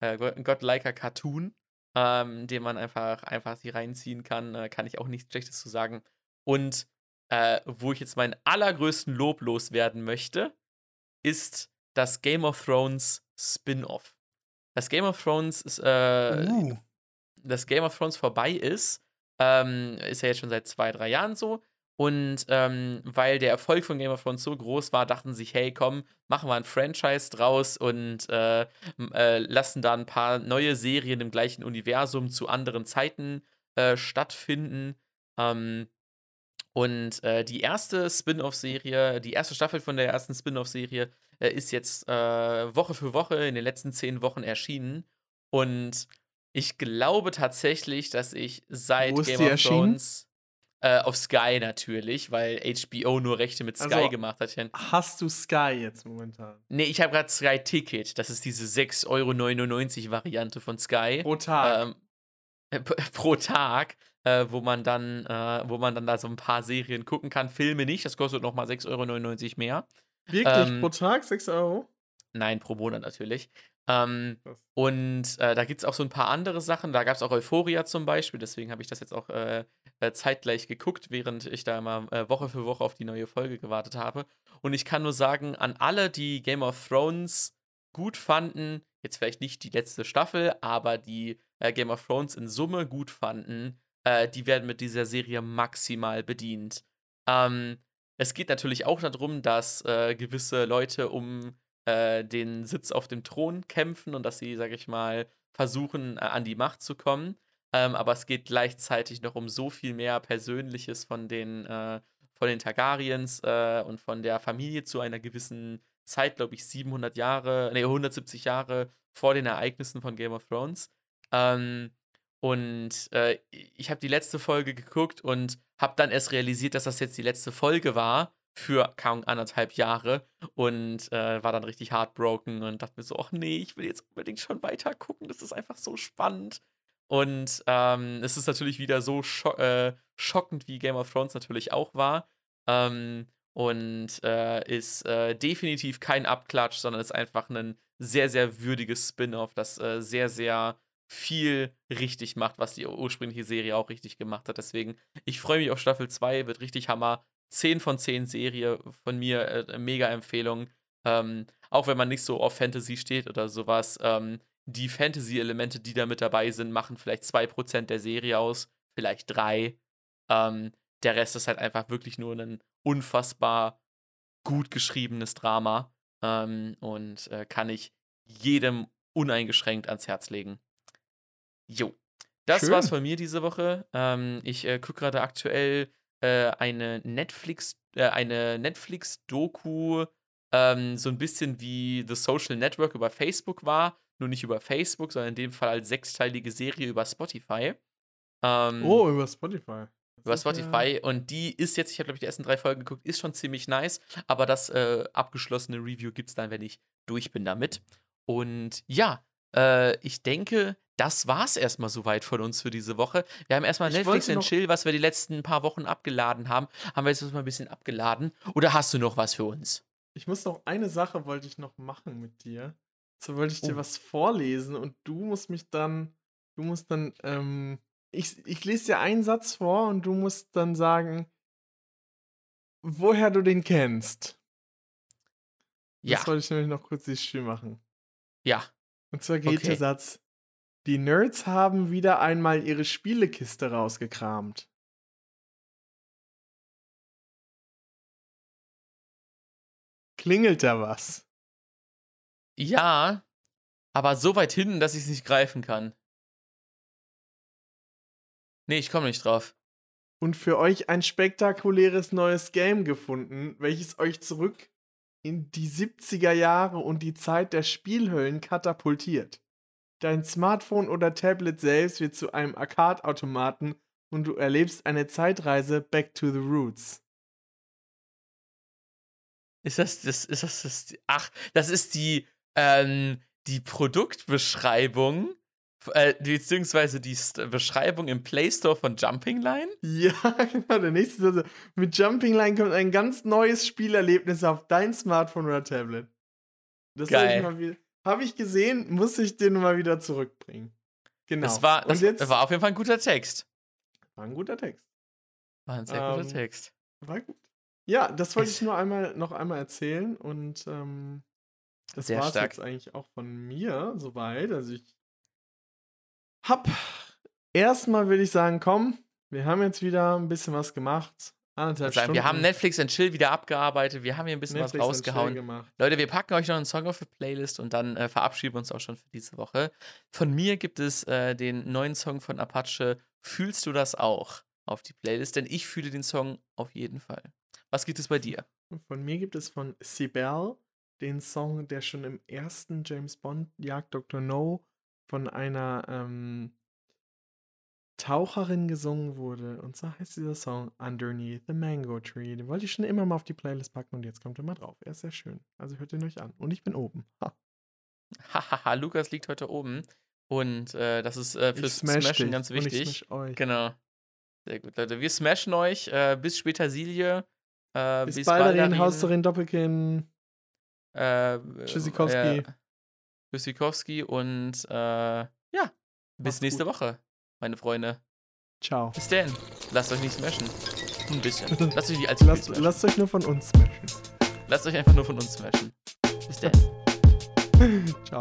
äh, godliker Cartoon, ähm, den man einfach, einfach sich reinziehen kann. Äh, kann ich auch nichts Schlechtes zu sagen. Und äh, wo ich jetzt meinen allergrößten Lob loswerden möchte, ist das Game of Thrones Spin-off. Das Game of Thrones ist, äh, uh. das Game of Thrones vorbei ist, ähm, ist ja jetzt schon seit zwei, drei Jahren so. Und ähm, weil der Erfolg von Game of Thrones so groß war, dachten sie sich, hey, komm, machen wir ein Franchise draus und äh, äh, lassen da ein paar neue Serien im gleichen Universum zu anderen Zeiten äh, stattfinden. Ähm, und äh, die erste Spin-off-Serie, die erste Staffel von der ersten Spin-off-Serie äh, ist jetzt äh, Woche für Woche in den letzten zehn Wochen erschienen. Und ich glaube tatsächlich, dass ich seit Game of Thrones äh, auf Sky natürlich, weil HBO nur Rechte mit Sky also, gemacht hat. Hast du Sky jetzt momentan? Nee, ich habe gerade Sky Ticket. Das ist diese 6,99 Euro Variante von Sky. Pro Tag. Ähm, äh, pro Tag. Äh, wo man dann, äh, wo man dann da so ein paar Serien gucken kann, Filme nicht, das kostet nochmal 6,99 Euro mehr. Wirklich? Ähm, pro Tag 6 Euro? Nein, pro Monat natürlich. Ähm, und äh, da gibt es auch so ein paar andere Sachen. Da gab es auch Euphoria zum Beispiel. Deswegen habe ich das jetzt auch äh, äh, zeitgleich geguckt, während ich da immer äh, Woche für Woche auf die neue Folge gewartet habe. Und ich kann nur sagen, an alle, die Game of Thrones gut fanden, jetzt vielleicht nicht die letzte Staffel, aber die äh, Game of Thrones in Summe gut fanden, äh, die werden mit dieser Serie maximal bedient. Ähm, es geht natürlich auch darum, dass gewisse Leute um äh, den Sitz auf dem Thron kämpfen und dass sie, sag ich mal, versuchen, äh, an die Macht zu kommen. Ähm, aber es geht gleichzeitig noch um so viel mehr Persönliches von den, äh, von den Targaryens äh, und von der Familie zu einer gewissen Zeit, glaube ich, 700 Jahre, nee, 170 Jahre vor den Ereignissen von Game of Thrones. Ähm, und äh, ich habe die letzte Folge geguckt und habe dann erst realisiert, dass das jetzt die letzte Folge war für kaum anderthalb Jahre und äh, war dann richtig heartbroken und dachte mir so, ach nee, ich will jetzt unbedingt schon weiter gucken, das ist einfach so spannend. Und ähm, es ist natürlich wieder so scho äh, schockend, wie Game of Thrones natürlich auch war. Ähm, und äh, ist äh, definitiv kein Abklatsch, sondern ist einfach ein sehr, sehr würdiges Spin-off, das äh, sehr, sehr viel richtig macht, was die ursprüngliche Serie auch richtig gemacht hat. Deswegen, ich freue mich auf Staffel 2, wird richtig Hammer. 10 von 10 Serie von mir, äh, mega Empfehlung. Ähm, auch wenn man nicht so auf Fantasy steht oder sowas. Ähm, die Fantasy-Elemente, die da mit dabei sind, machen vielleicht 2% der Serie aus, vielleicht 3. Ähm, der Rest ist halt einfach wirklich nur ein unfassbar gut geschriebenes Drama ähm, und äh, kann ich jedem uneingeschränkt ans Herz legen. Jo. Das Schön. war's von mir diese Woche. Ähm, ich äh, gucke gerade aktuell äh, eine Netflix, äh, eine Netflix-Doku, ähm, so ein bisschen wie The Social Network über Facebook war, nur nicht über Facebook, sondern in dem Fall als sechsteilige Serie über Spotify. Ähm, Oh, über Spotify. Das über ist ja- Spotify und die ist jetzt, ich habe glaube ich die ersten drei Folgen geguckt, ist schon ziemlich nice, aber das äh, abgeschlossene Review gibt es dann, wenn ich durch bin damit. Und ja, äh, ich denke, das war's erstmal soweit von uns für diese Woche. Wir haben erstmal Ich Netflix noch- Chill, was wir die letzten paar Wochen abgeladen haben, haben wir jetzt mal ein bisschen abgeladen. Oder hast du noch was für uns? Ich muss noch eine Sache wollte ich noch machen mit dir. So wollte ich dir Oh. was vorlesen und du musst mich dann, du musst dann, ähm, ich, ich lese dir einen Satz vor und du musst dann sagen, woher du den kennst. Ja, Das wollte ich nämlich noch kurz dieses Spiel machen. ja. Und zwar geht Okay. der Satz, die Nerds haben wieder einmal ihre Spielekiste rausgekramt. Klingelt da was? Ja, aber so weit hinten, dass ich es nicht greifen kann. Nee, ich komme nicht drauf. und für euch ein spektakuläres neues Game gefunden, welches euch zurück in die 70er Jahre und die Zeit der Spielhöllen katapultiert. Dein Smartphone oder Tablet selbst wird zu einem Arcade-Automaten und du erlebst eine Zeitreise back to the roots. Ist das, das, ist das, das, ach, das ist die, ähm, die Produktbeschreibung, äh, beziehungsweise die Beschreibung im Play Store von Jumping Line? Ja, genau, der nächste ist also, mit Jumping Line kommt ein ganz neues Spielerlebnis auf dein Smartphone oder Tablet. Das Geil. ich. Habe ich gesehen, muss ich den mal wieder zurückbringen. Genau. Das, war, das jetzt war auf jeden Fall ein guter Text. war ein guter Text. War ein sehr Ähm, guter Text. War gut. Ja, das wollte ich nur einmal noch einmal erzählen und ähm, das war es jetzt eigentlich auch von mir soweit. Also ich hab erstmal würde ich sagen, komm, wir haben jetzt wieder ein bisschen was gemacht. Anderthalb Stunden. wir haben Netflix and Chill wieder abgearbeitet, wir haben hier ein bisschen Netflix was rausgehauen. Leute, wir packen euch noch einen Song auf die Playlist und dann äh, verabschieden wir uns auch schon für diese Woche. Von mir gibt es äh, den neuen Song von Apache, Fühlst du das auch, auf die Playlist, denn ich fühle den Song auf jeden Fall. Was gibt es bei dir? Von mir gibt es von Sibel den Song, der schon im ersten James Bond Jagd Dr. No von einer ähm, Taucherin gesungen wurde. Und so heißt dieser Song Underneath the Mango Tree. Den wollte ich schon immer mal auf die Playlist packen und jetzt kommt er mal drauf. Er ist sehr schön. Also hört ihn euch an. Und ich bin oben. Ha. Hahaha, Lukas liegt heute oben und äh, das ist äh, fürs smash Smashen ganz wichtig. Genau. Sehr gut, Leute. Wir smashen euch. Äh, bis später, Silje. Äh, Bis, bis bald, Baldarin. Haus Doppelkinn. Äh, Tschüssikowski. Tschüssikowski und äh, ja, bis Macht's nächste gut. Woche, meine Freunde. Ciao. Bis dann. Lasst euch nicht smashen. Ein bisschen. Lasst euch nicht allzu Lasst, smashen. lasst euch nur von uns smashen. Lasst euch einfach nur von uns smashen. Bis dann. Ciao.